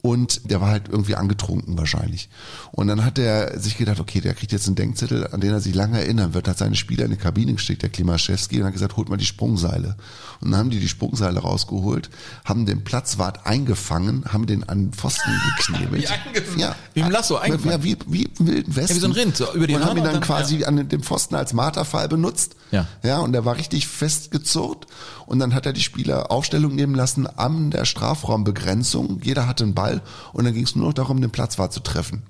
Speaker 3: Und der war halt irgendwie angetrunken wahrscheinlich. Und dann hat er sich gedacht, okay, der kriegt jetzt einen Denkzettel, an den er sich lange erinnern wird, hat seine Spieler in die Kabine geschickt, der Klimaschewski, und hat gesagt, holt mal die Sprungseile. Und dann haben die die Sprungseile rausgeholt, haben den Platzwart eingefangen, haben den an den Pfosten geknebelt.
Speaker 1: wie eingefangen? Ja. Wie im Lasso eingefangen?
Speaker 3: Ja, wie, wie im Wilden Westen.
Speaker 1: Ja, wie so ein Rind, so über die
Speaker 3: Und haben ihn dann, dann quasi ja. an dem Pfosten als Marterfall benutzt.
Speaker 1: Ja.
Speaker 3: Ja, und der war richtig festgezurrt. Und dann hat er die Spieler Aufstellung nehmen lassen an der Strafraumbegrenzung. Jeder hatte einen Ball und dann ging es nur noch darum, den Platzwart zu treffen.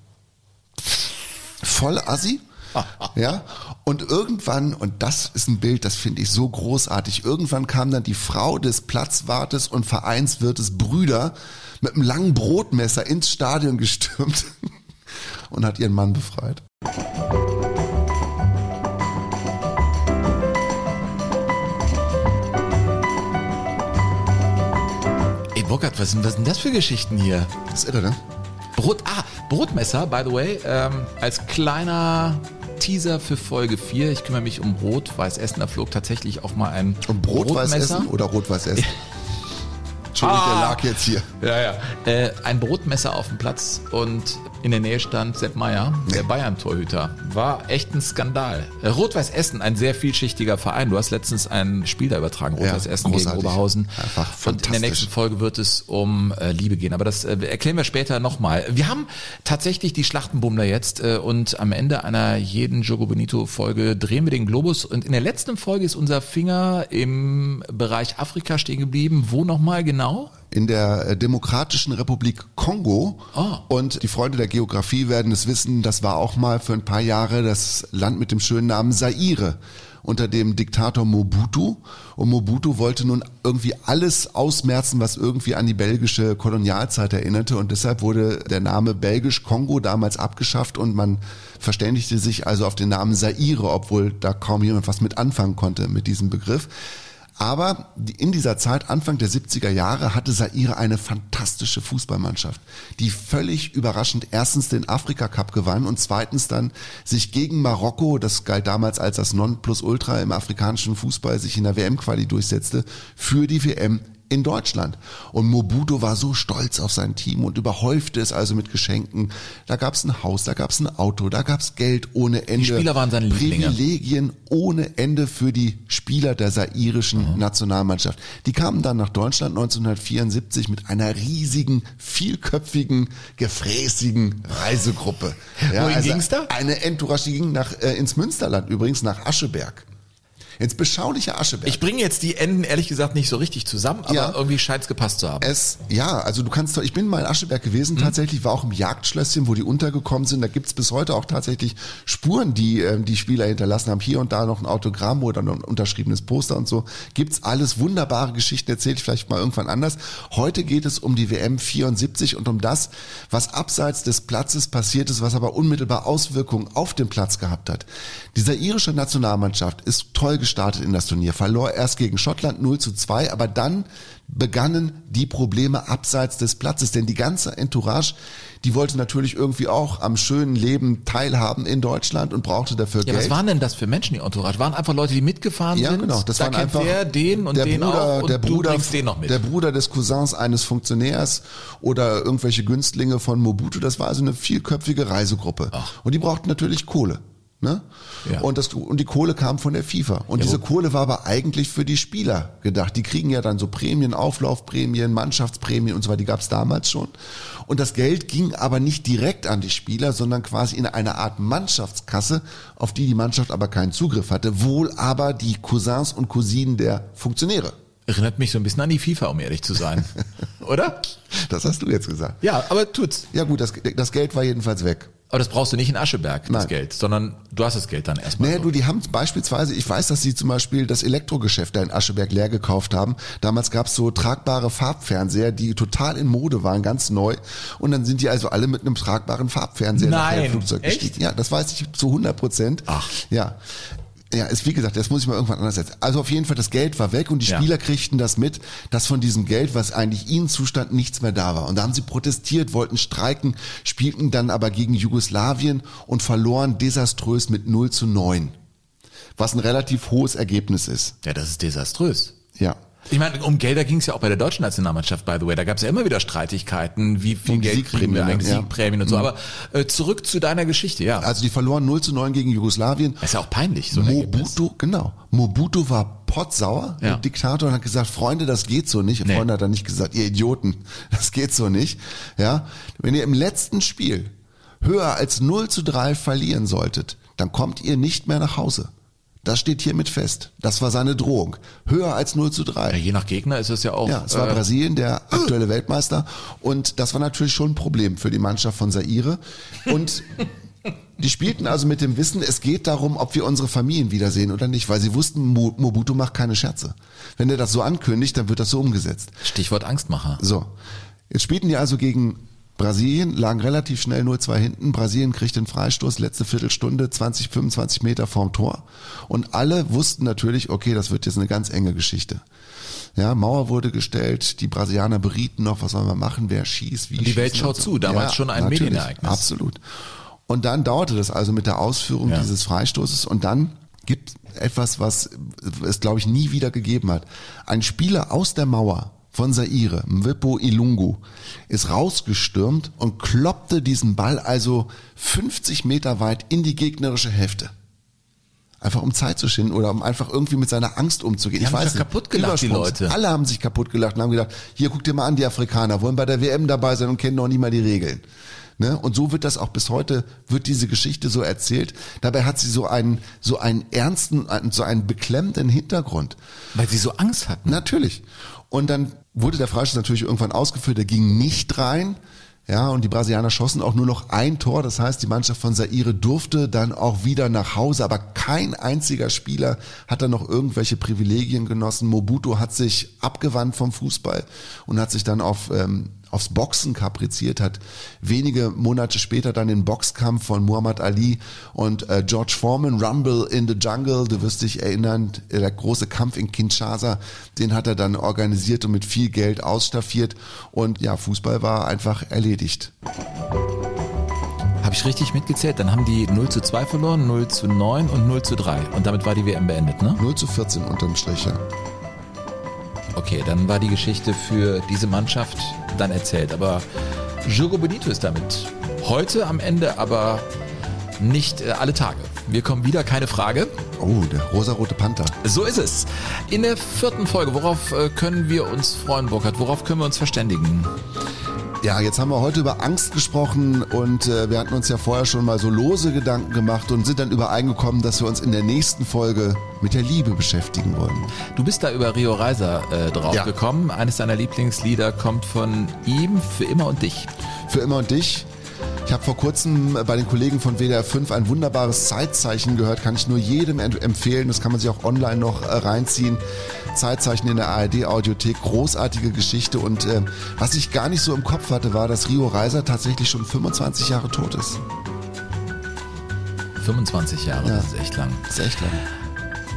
Speaker 3: Voll assi. ja, und irgendwann, und das ist ein Bild, das finde ich so großartig, irgendwann kam dann die Frau des Platzwartes und Vereinswirtes Brüder mit einem langen Brotmesser ins Stadion gestürmt und hat ihren Mann befreit.
Speaker 1: Burkhard, was sind, was sind das für Geschichten hier?
Speaker 3: Das ist irre, ne?
Speaker 1: Brot, ah, Brotmesser, by the way, ähm, als kleiner Teaser für Folge 4. Ich kümmere mich um Rot-Weiß Essen. Da flog tatsächlich auch mal ein
Speaker 3: um Brot-Weiß Essen oder Rot-Weiß Essen? Entschuldigung, ah, der lag jetzt hier.
Speaker 1: Ja, ja. Äh, ein Brotmesser auf dem Platz und in der Nähe stand Sepp Meier, nee. der Bayern-Torhüter. War echt ein Skandal. Äh, Rot-Weiß Essen, ein sehr vielschichtiger Verein. Du hast letztens ein Spiel da übertragen, Rot-Weiß ja, Essen gegen Oberhausen.
Speaker 3: Einfach
Speaker 1: und in der nächsten Folge wird es um äh, Liebe gehen. Aber das äh, erklären wir später nochmal. Wir haben tatsächlich die Schlachtenbummler jetzt äh, und am Ende einer jeden Jogo Bonito-Folge drehen wir den Globus. Und in der letzten Folge ist unser Finger im Bereich Afrika stehen geblieben. Wo nochmal genau?
Speaker 3: In der äh, Demokratischen Republik Kongo.
Speaker 1: Oh.
Speaker 3: Und die Freunde der Geografie werden es wissen, das war auch mal für ein paar Jahre das Land mit dem schönen Namen Zaire unter dem Diktator Mobutu. Und Mobutu wollte nun irgendwie alles ausmerzen, was irgendwie an die belgische Kolonialzeit erinnerte. Und deshalb wurde der Name Belgisch-Kongo damals abgeschafft und man verständigte sich also auf den Namen Zaire, obwohl da kaum jemand was mit anfangen konnte mit diesem Begriff. Aber in dieser Zeit, Anfang der 70er Jahre, hatte Saire eine fantastische Fußballmannschaft, die völlig überraschend erstens den Afrika Cup gewann und zweitens dann sich gegen Marokko, das galt damals als das Nonplusultra im afrikanischen Fußball, sich in der WM-Quali durchsetzte, für die WM in Deutschland. Und Mobuto war so stolz auf sein Team und überhäufte es also mit Geschenken. Da gab es ein Haus, da gab es ein Auto, da gab es Geld ohne Ende.
Speaker 1: Die Spieler waren seine Lieblinge.
Speaker 3: Privilegien ohne Ende für die Spieler der sairischen mhm. Nationalmannschaft. Die kamen dann nach Deutschland 1974 mit einer riesigen, vielköpfigen, gefräßigen Reisegruppe.
Speaker 1: Ja, Wohin also ging's da?
Speaker 3: Eine Entourage, die ging nach, äh, ins Münsterland übrigens, nach Ascheberg. Ins beschauliche Ascheberg.
Speaker 1: Ich bringe jetzt die Enden ehrlich gesagt nicht so richtig zusammen, aber
Speaker 3: Ja.
Speaker 1: irgendwie scheint es gepasst zu haben.
Speaker 3: Es, ja, also du kannst, ich bin mal in Ascheberg gewesen,
Speaker 1: Mhm.
Speaker 3: tatsächlich war auch im Jagdschlösschen, wo die untergekommen sind. Da gibt's bis heute auch tatsächlich Spuren, die ähm, die Spieler hinterlassen haben. Hier und da noch ein Autogramm oder ein unterschriebenes Poster und so. Gibt's alles wunderbare Geschichten, erzähle ich vielleicht mal irgendwann anders. Heute geht es um die WM 74 und um das, was abseits des Platzes passiert ist, was aber unmittelbar Auswirkungen auf den Platz gehabt hat. Dieser irische Nationalmannschaft ist toll gestartet in das Turnier, verlor erst gegen Schottland 0 zu 2, aber dann begannen die Probleme abseits des Platzes, denn die ganze Entourage, die wollte natürlich irgendwie auch am schönen Leben teilhaben in Deutschland und brauchte dafür
Speaker 1: Ja,
Speaker 3: Geld.
Speaker 1: was waren denn das für Menschen, die Entourage? Waren einfach Leute, die mitgefahren
Speaker 3: Ja,
Speaker 1: sind?
Speaker 3: genau. Das
Speaker 1: da
Speaker 3: waren einfach
Speaker 1: der, den und
Speaker 3: der
Speaker 1: den
Speaker 3: Bruder,
Speaker 1: auch und
Speaker 3: der Bruder,
Speaker 1: den noch mit.
Speaker 3: Der Bruder des Cousins eines Funktionärs oder irgendwelche Günstlinge von Mobutu. Das war also eine vielköpfige Reisegruppe. Und die brauchten natürlich Kohle. Ne?
Speaker 1: Ja.
Speaker 3: Und, das, und die Kohle kam von der FIFA. Und
Speaker 1: Ja,
Speaker 3: diese Kohle war aber eigentlich für die Spieler gedacht. Die kriegen ja dann so Prämien, Auflaufprämien, Mannschaftsprämien und so weiter. Die gab es damals schon. Und das Geld ging aber nicht direkt an die Spieler, sondern quasi in eine Art Mannschaftskasse, auf die die Mannschaft aber keinen Zugriff hatte. Wohl aber die Cousins und Cousinen der Funktionäre.
Speaker 1: Erinnert mich so ein bisschen an die FIFA, um ehrlich zu sein. Oder?
Speaker 3: Das hast du jetzt gesagt.
Speaker 1: Ja, aber tut's.
Speaker 3: Ja gut, das, das Geld war jedenfalls weg.
Speaker 1: Aber das brauchst du nicht in Ascheberg, das
Speaker 3: Nein.
Speaker 1: Geld, sondern du hast das Geld dann erstmal.
Speaker 3: Nee, du, die haben beispielsweise, ich weiß, dass sie zum Beispiel das Elektrogeschäft da in Ascheberg leer gekauft haben. Damals gab's so tragbare Farbfernseher, die total in Mode waren, ganz neu. Und dann sind die also alle mit einem tragbaren Farbfernseher nachher
Speaker 1: Nein,
Speaker 3: im Flugzeug
Speaker 1: echt?
Speaker 3: gestiegen. Ja, das weiß ich zu 100 Prozent. Ach. Ja. Ja, ist wie gesagt, das muss ich mal irgendwann anders setzen. Also auf jeden Fall, das Geld war weg und die
Speaker 1: Ja.
Speaker 3: Spieler kriegten das mit, dass von diesem Geld, was eigentlich ihnen zustand, nichts mehr da war. Und da haben sie protestiert, wollten streiken, spielten dann aber gegen Jugoslawien und verloren desaströs mit 0 zu 9. Was ein relativ hohes Ergebnis ist.
Speaker 1: Ja, das ist desaströs.
Speaker 3: Ja.
Speaker 1: Ich meine, um Gelder ging es ja auch bei der deutschen Nationalmannschaft, by the way. Da gab es ja immer wieder Streitigkeiten, wie viel
Speaker 3: Um
Speaker 1: Geld kriegen wir
Speaker 3: Siegprämien,
Speaker 1: eigentlich,
Speaker 3: ja.
Speaker 1: Siegprämien und so.
Speaker 3: Mhm.
Speaker 1: Aber äh, zurück zu deiner Geschichte, ja.
Speaker 3: Also die verloren 0 zu 9 gegen Jugoslawien.
Speaker 1: ist ja auch peinlich, so ein Ergebnis.
Speaker 3: Mobutu, genau. Mobutu war potsauer,
Speaker 1: Ja.
Speaker 3: der Diktator, und hat gesagt, Freunde, das geht so nicht. Freunde hat er nicht gesagt, ihr Idioten, das geht so nicht. Ja, wenn ihr im letzten Spiel höher als 0 zu 3 verlieren solltet, dann kommt ihr nicht mehr nach Hause. Das steht hiermit fest. Das war seine Drohung. Höher als 0 zu 3.
Speaker 1: Ja, je nach Gegner ist es ja auch.
Speaker 3: Ja, es war
Speaker 1: äh,
Speaker 3: Brasilien, der aktuelle Weltmeister. Und das war natürlich schon ein Problem für die Mannschaft von Zaire. Und die spielten also mit dem Wissen, es geht darum, ob wir unsere Familien wiedersehen oder nicht, weil sie wussten, Mo- Mobutu macht keine Scherze. Wenn er das so ankündigt, dann wird das so umgesetzt.
Speaker 1: Stichwort Angstmacher.
Speaker 3: So. Jetzt spielten die also gegen Brasilien, lagen relativ schnell 0-2 hinten. Brasilien kriegt den Freistoß, letzte Viertelstunde, 20, 25 Meter vorm Tor. Und alle wussten natürlich, okay, das wird jetzt eine ganz enge Geschichte. Ja, Mauer wurde gestellt, die Brasilianer berieten noch, was sollen wir machen, wer schießt, wie
Speaker 1: die Welt schaut zu, damals schon ein Medienereignis.
Speaker 3: Absolut. Und dann dauerte das also mit der Ausführung
Speaker 1: Ja.
Speaker 3: dieses Freistoßes und dann gibt etwas, was es glaube ich nie wieder gegeben hat. Ein Spieler aus der Mauer von Zaire, Mwipo Ilungu, ist rausgestürmt und kloppte diesen Ball also 50 Meter weit in die gegnerische Hälfte. Einfach um Zeit zu schinden oder um einfach irgendwie mit seiner Angst umzugehen.
Speaker 1: Die
Speaker 3: ich
Speaker 1: haben sich
Speaker 3: weiß nicht.
Speaker 1: kaputt gelacht, die Leute.
Speaker 3: Alle haben sich kaputt gelacht und haben gedacht, hier guck dir mal an, die Afrikaner wollen bei der WM dabei sein und kennen noch nie mal die Regeln. Ne? Und so wird das auch bis heute, wird diese Geschichte so erzählt. Dabei hat sie so einen, so einen ernsten, so einen beklemmenden Hintergrund.
Speaker 1: Weil sie so Angst hatten.
Speaker 3: Natürlich. Und dann wurde der Freistoß natürlich irgendwann ausgeführt, der ging nicht rein. Ja, und die Brasilianer schossen auch nur noch ein Tor. Das heißt, die Mannschaft von Zaire durfte dann auch wieder nach Hause. Aber kein einziger Spieler hat dann noch irgendwelche Privilegien genossen. Mobutu hat sich abgewandt vom Fußball und hat sich dann auf, ähm, aufs Boxen kapriziert, hat wenige Monate später dann den Boxkampf von Muhammad Ali und äh, George Foreman, Rumble in the Jungle, du wirst dich erinnern, der große Kampf in Kinshasa, den hat er dann organisiert und mit viel Geld ausstaffiert und ja, Fußball war einfach erledigt.
Speaker 1: Habe ich richtig mitgezählt? Dann haben die 0 zu 2 verloren, 0 zu 9 und 0 zu 3. Und damit war die WM beendet, ne?
Speaker 3: 0 zu 14 unterm Strich, ja.
Speaker 1: Okay, dann war die Geschichte für diese Mannschaft dann erzählt. Aber Jogo Bonito ist damit heute am Ende, aber nicht äh, alle Tage. Wir kommen wieder, keine Frage.
Speaker 3: Oh, der rosarote Panther.
Speaker 1: So ist es. In der vierten Folge, worauf äh, können wir uns freuen, Burkhard? Worauf können wir uns verständigen?
Speaker 3: Ja, jetzt haben wir heute über Angst gesprochen und äh, wir hatten uns ja vorher schon mal so lose Gedanken gemacht und sind dann übereingekommen, dass wir uns in der nächsten Folge mit der Liebe beschäftigen wollen.
Speaker 1: Du bist da über Rio Reiser äh, drauf
Speaker 3: Ja.
Speaker 1: gekommen. Eines deiner Lieblingslieder kommt von ihm, Für immer und dich.
Speaker 3: Für immer und dich. Ich habe vor kurzem bei den Kollegen von WDR 5 ein wunderbares Zeitzeichen gehört, kann ich nur jedem em- empfehlen. Das kann man sich auch online noch äh, reinziehen. Zeitzeichen in der ARD Audiothek, großartige Geschichte. Und äh, was ich gar nicht so im Kopf hatte, war, dass Rio Reiser tatsächlich schon 25 Jahre tot ist.
Speaker 1: 25 Jahre,
Speaker 3: Ja.
Speaker 1: das ist echt lang.
Speaker 3: Das ist echt lang.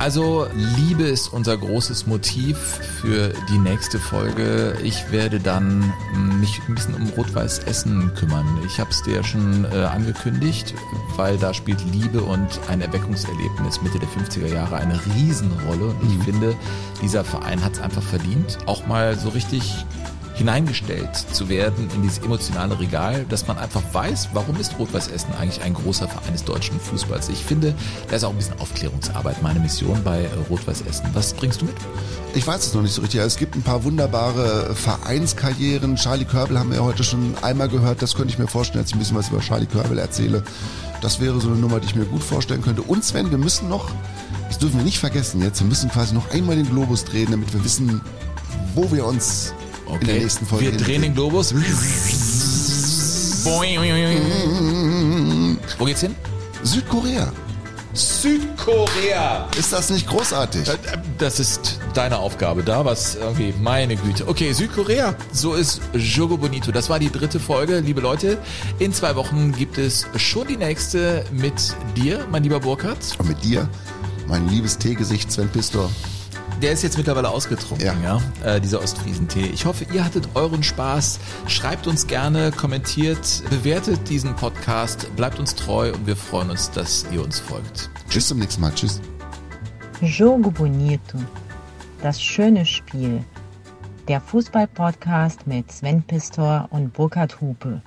Speaker 1: Also Liebe ist unser großes Motiv für die nächste Folge. Ich werde dann mm, mich ein bisschen um Rot-Weiß Essen kümmern. Ich habe es dir ja schon äh, angekündigt, weil da spielt Liebe und ein Erweckungserlebnis Mitte der 50er Jahre eine Riesenrolle. Und ich finde, dieser Verein hat es einfach verdient, auch mal so richtig hineingestellt zu werden in dieses emotionale Regal, dass man einfach weiß, warum ist Rot-Weiß Essen eigentlich ein großer Verein des deutschen Fußballs. Ich finde, da ist auch ein bisschen Aufklärungsarbeit meine Mission bei äh, Rot-Weiß Essen. Was bringst du mit?
Speaker 3: Ich weiß es noch nicht so richtig. Es gibt ein paar wunderbare Vereinskarrieren. Charlie Körbel haben wir heute schon einmal gehört. Das könnte ich mir vorstellen, dass ich ein bisschen was über Charlie Körbel erzähle. Das wäre so eine Nummer, die ich mir gut vorstellen könnte. Und Sven, wir müssen noch, das dürfen wir nicht vergessen jetzt, wir müssen quasi noch einmal den Globus drehen, damit wir wissen, wo wir uns in der nächsten Folge
Speaker 1: Wir drehen den Globus. Wo geht's hin?
Speaker 3: Südkorea.
Speaker 1: Südkorea.
Speaker 3: Ist das nicht großartig?
Speaker 1: Äh, Das ist deine Aufgabe da, was irgendwie, meine Güte. Okay, Südkorea. So ist Jogo Bonito. Das war die dritte Folge, liebe Leute. In zwei Wochen gibt es schon die nächste mit dir, mein lieber Burkhardt.
Speaker 3: Und mit dir, mein liebes Teegesicht Sven Pistor.
Speaker 1: Der ist jetzt mittlerweile ausgetrunken, ja, Äh, dieser Ostfriesentee. Ich hoffe, ihr hattet euren Spaß. Schreibt uns gerne, kommentiert, bewertet diesen Podcast, bleibt uns treu und wir freuen uns, dass ihr uns folgt.
Speaker 3: Tschüss zum nächsten Mal. Tschüss.
Speaker 2: Jogo Bonito. Das schöne Spiel. Der Fußball-Podcast mit Sven Pistor und Burkhard Hupe.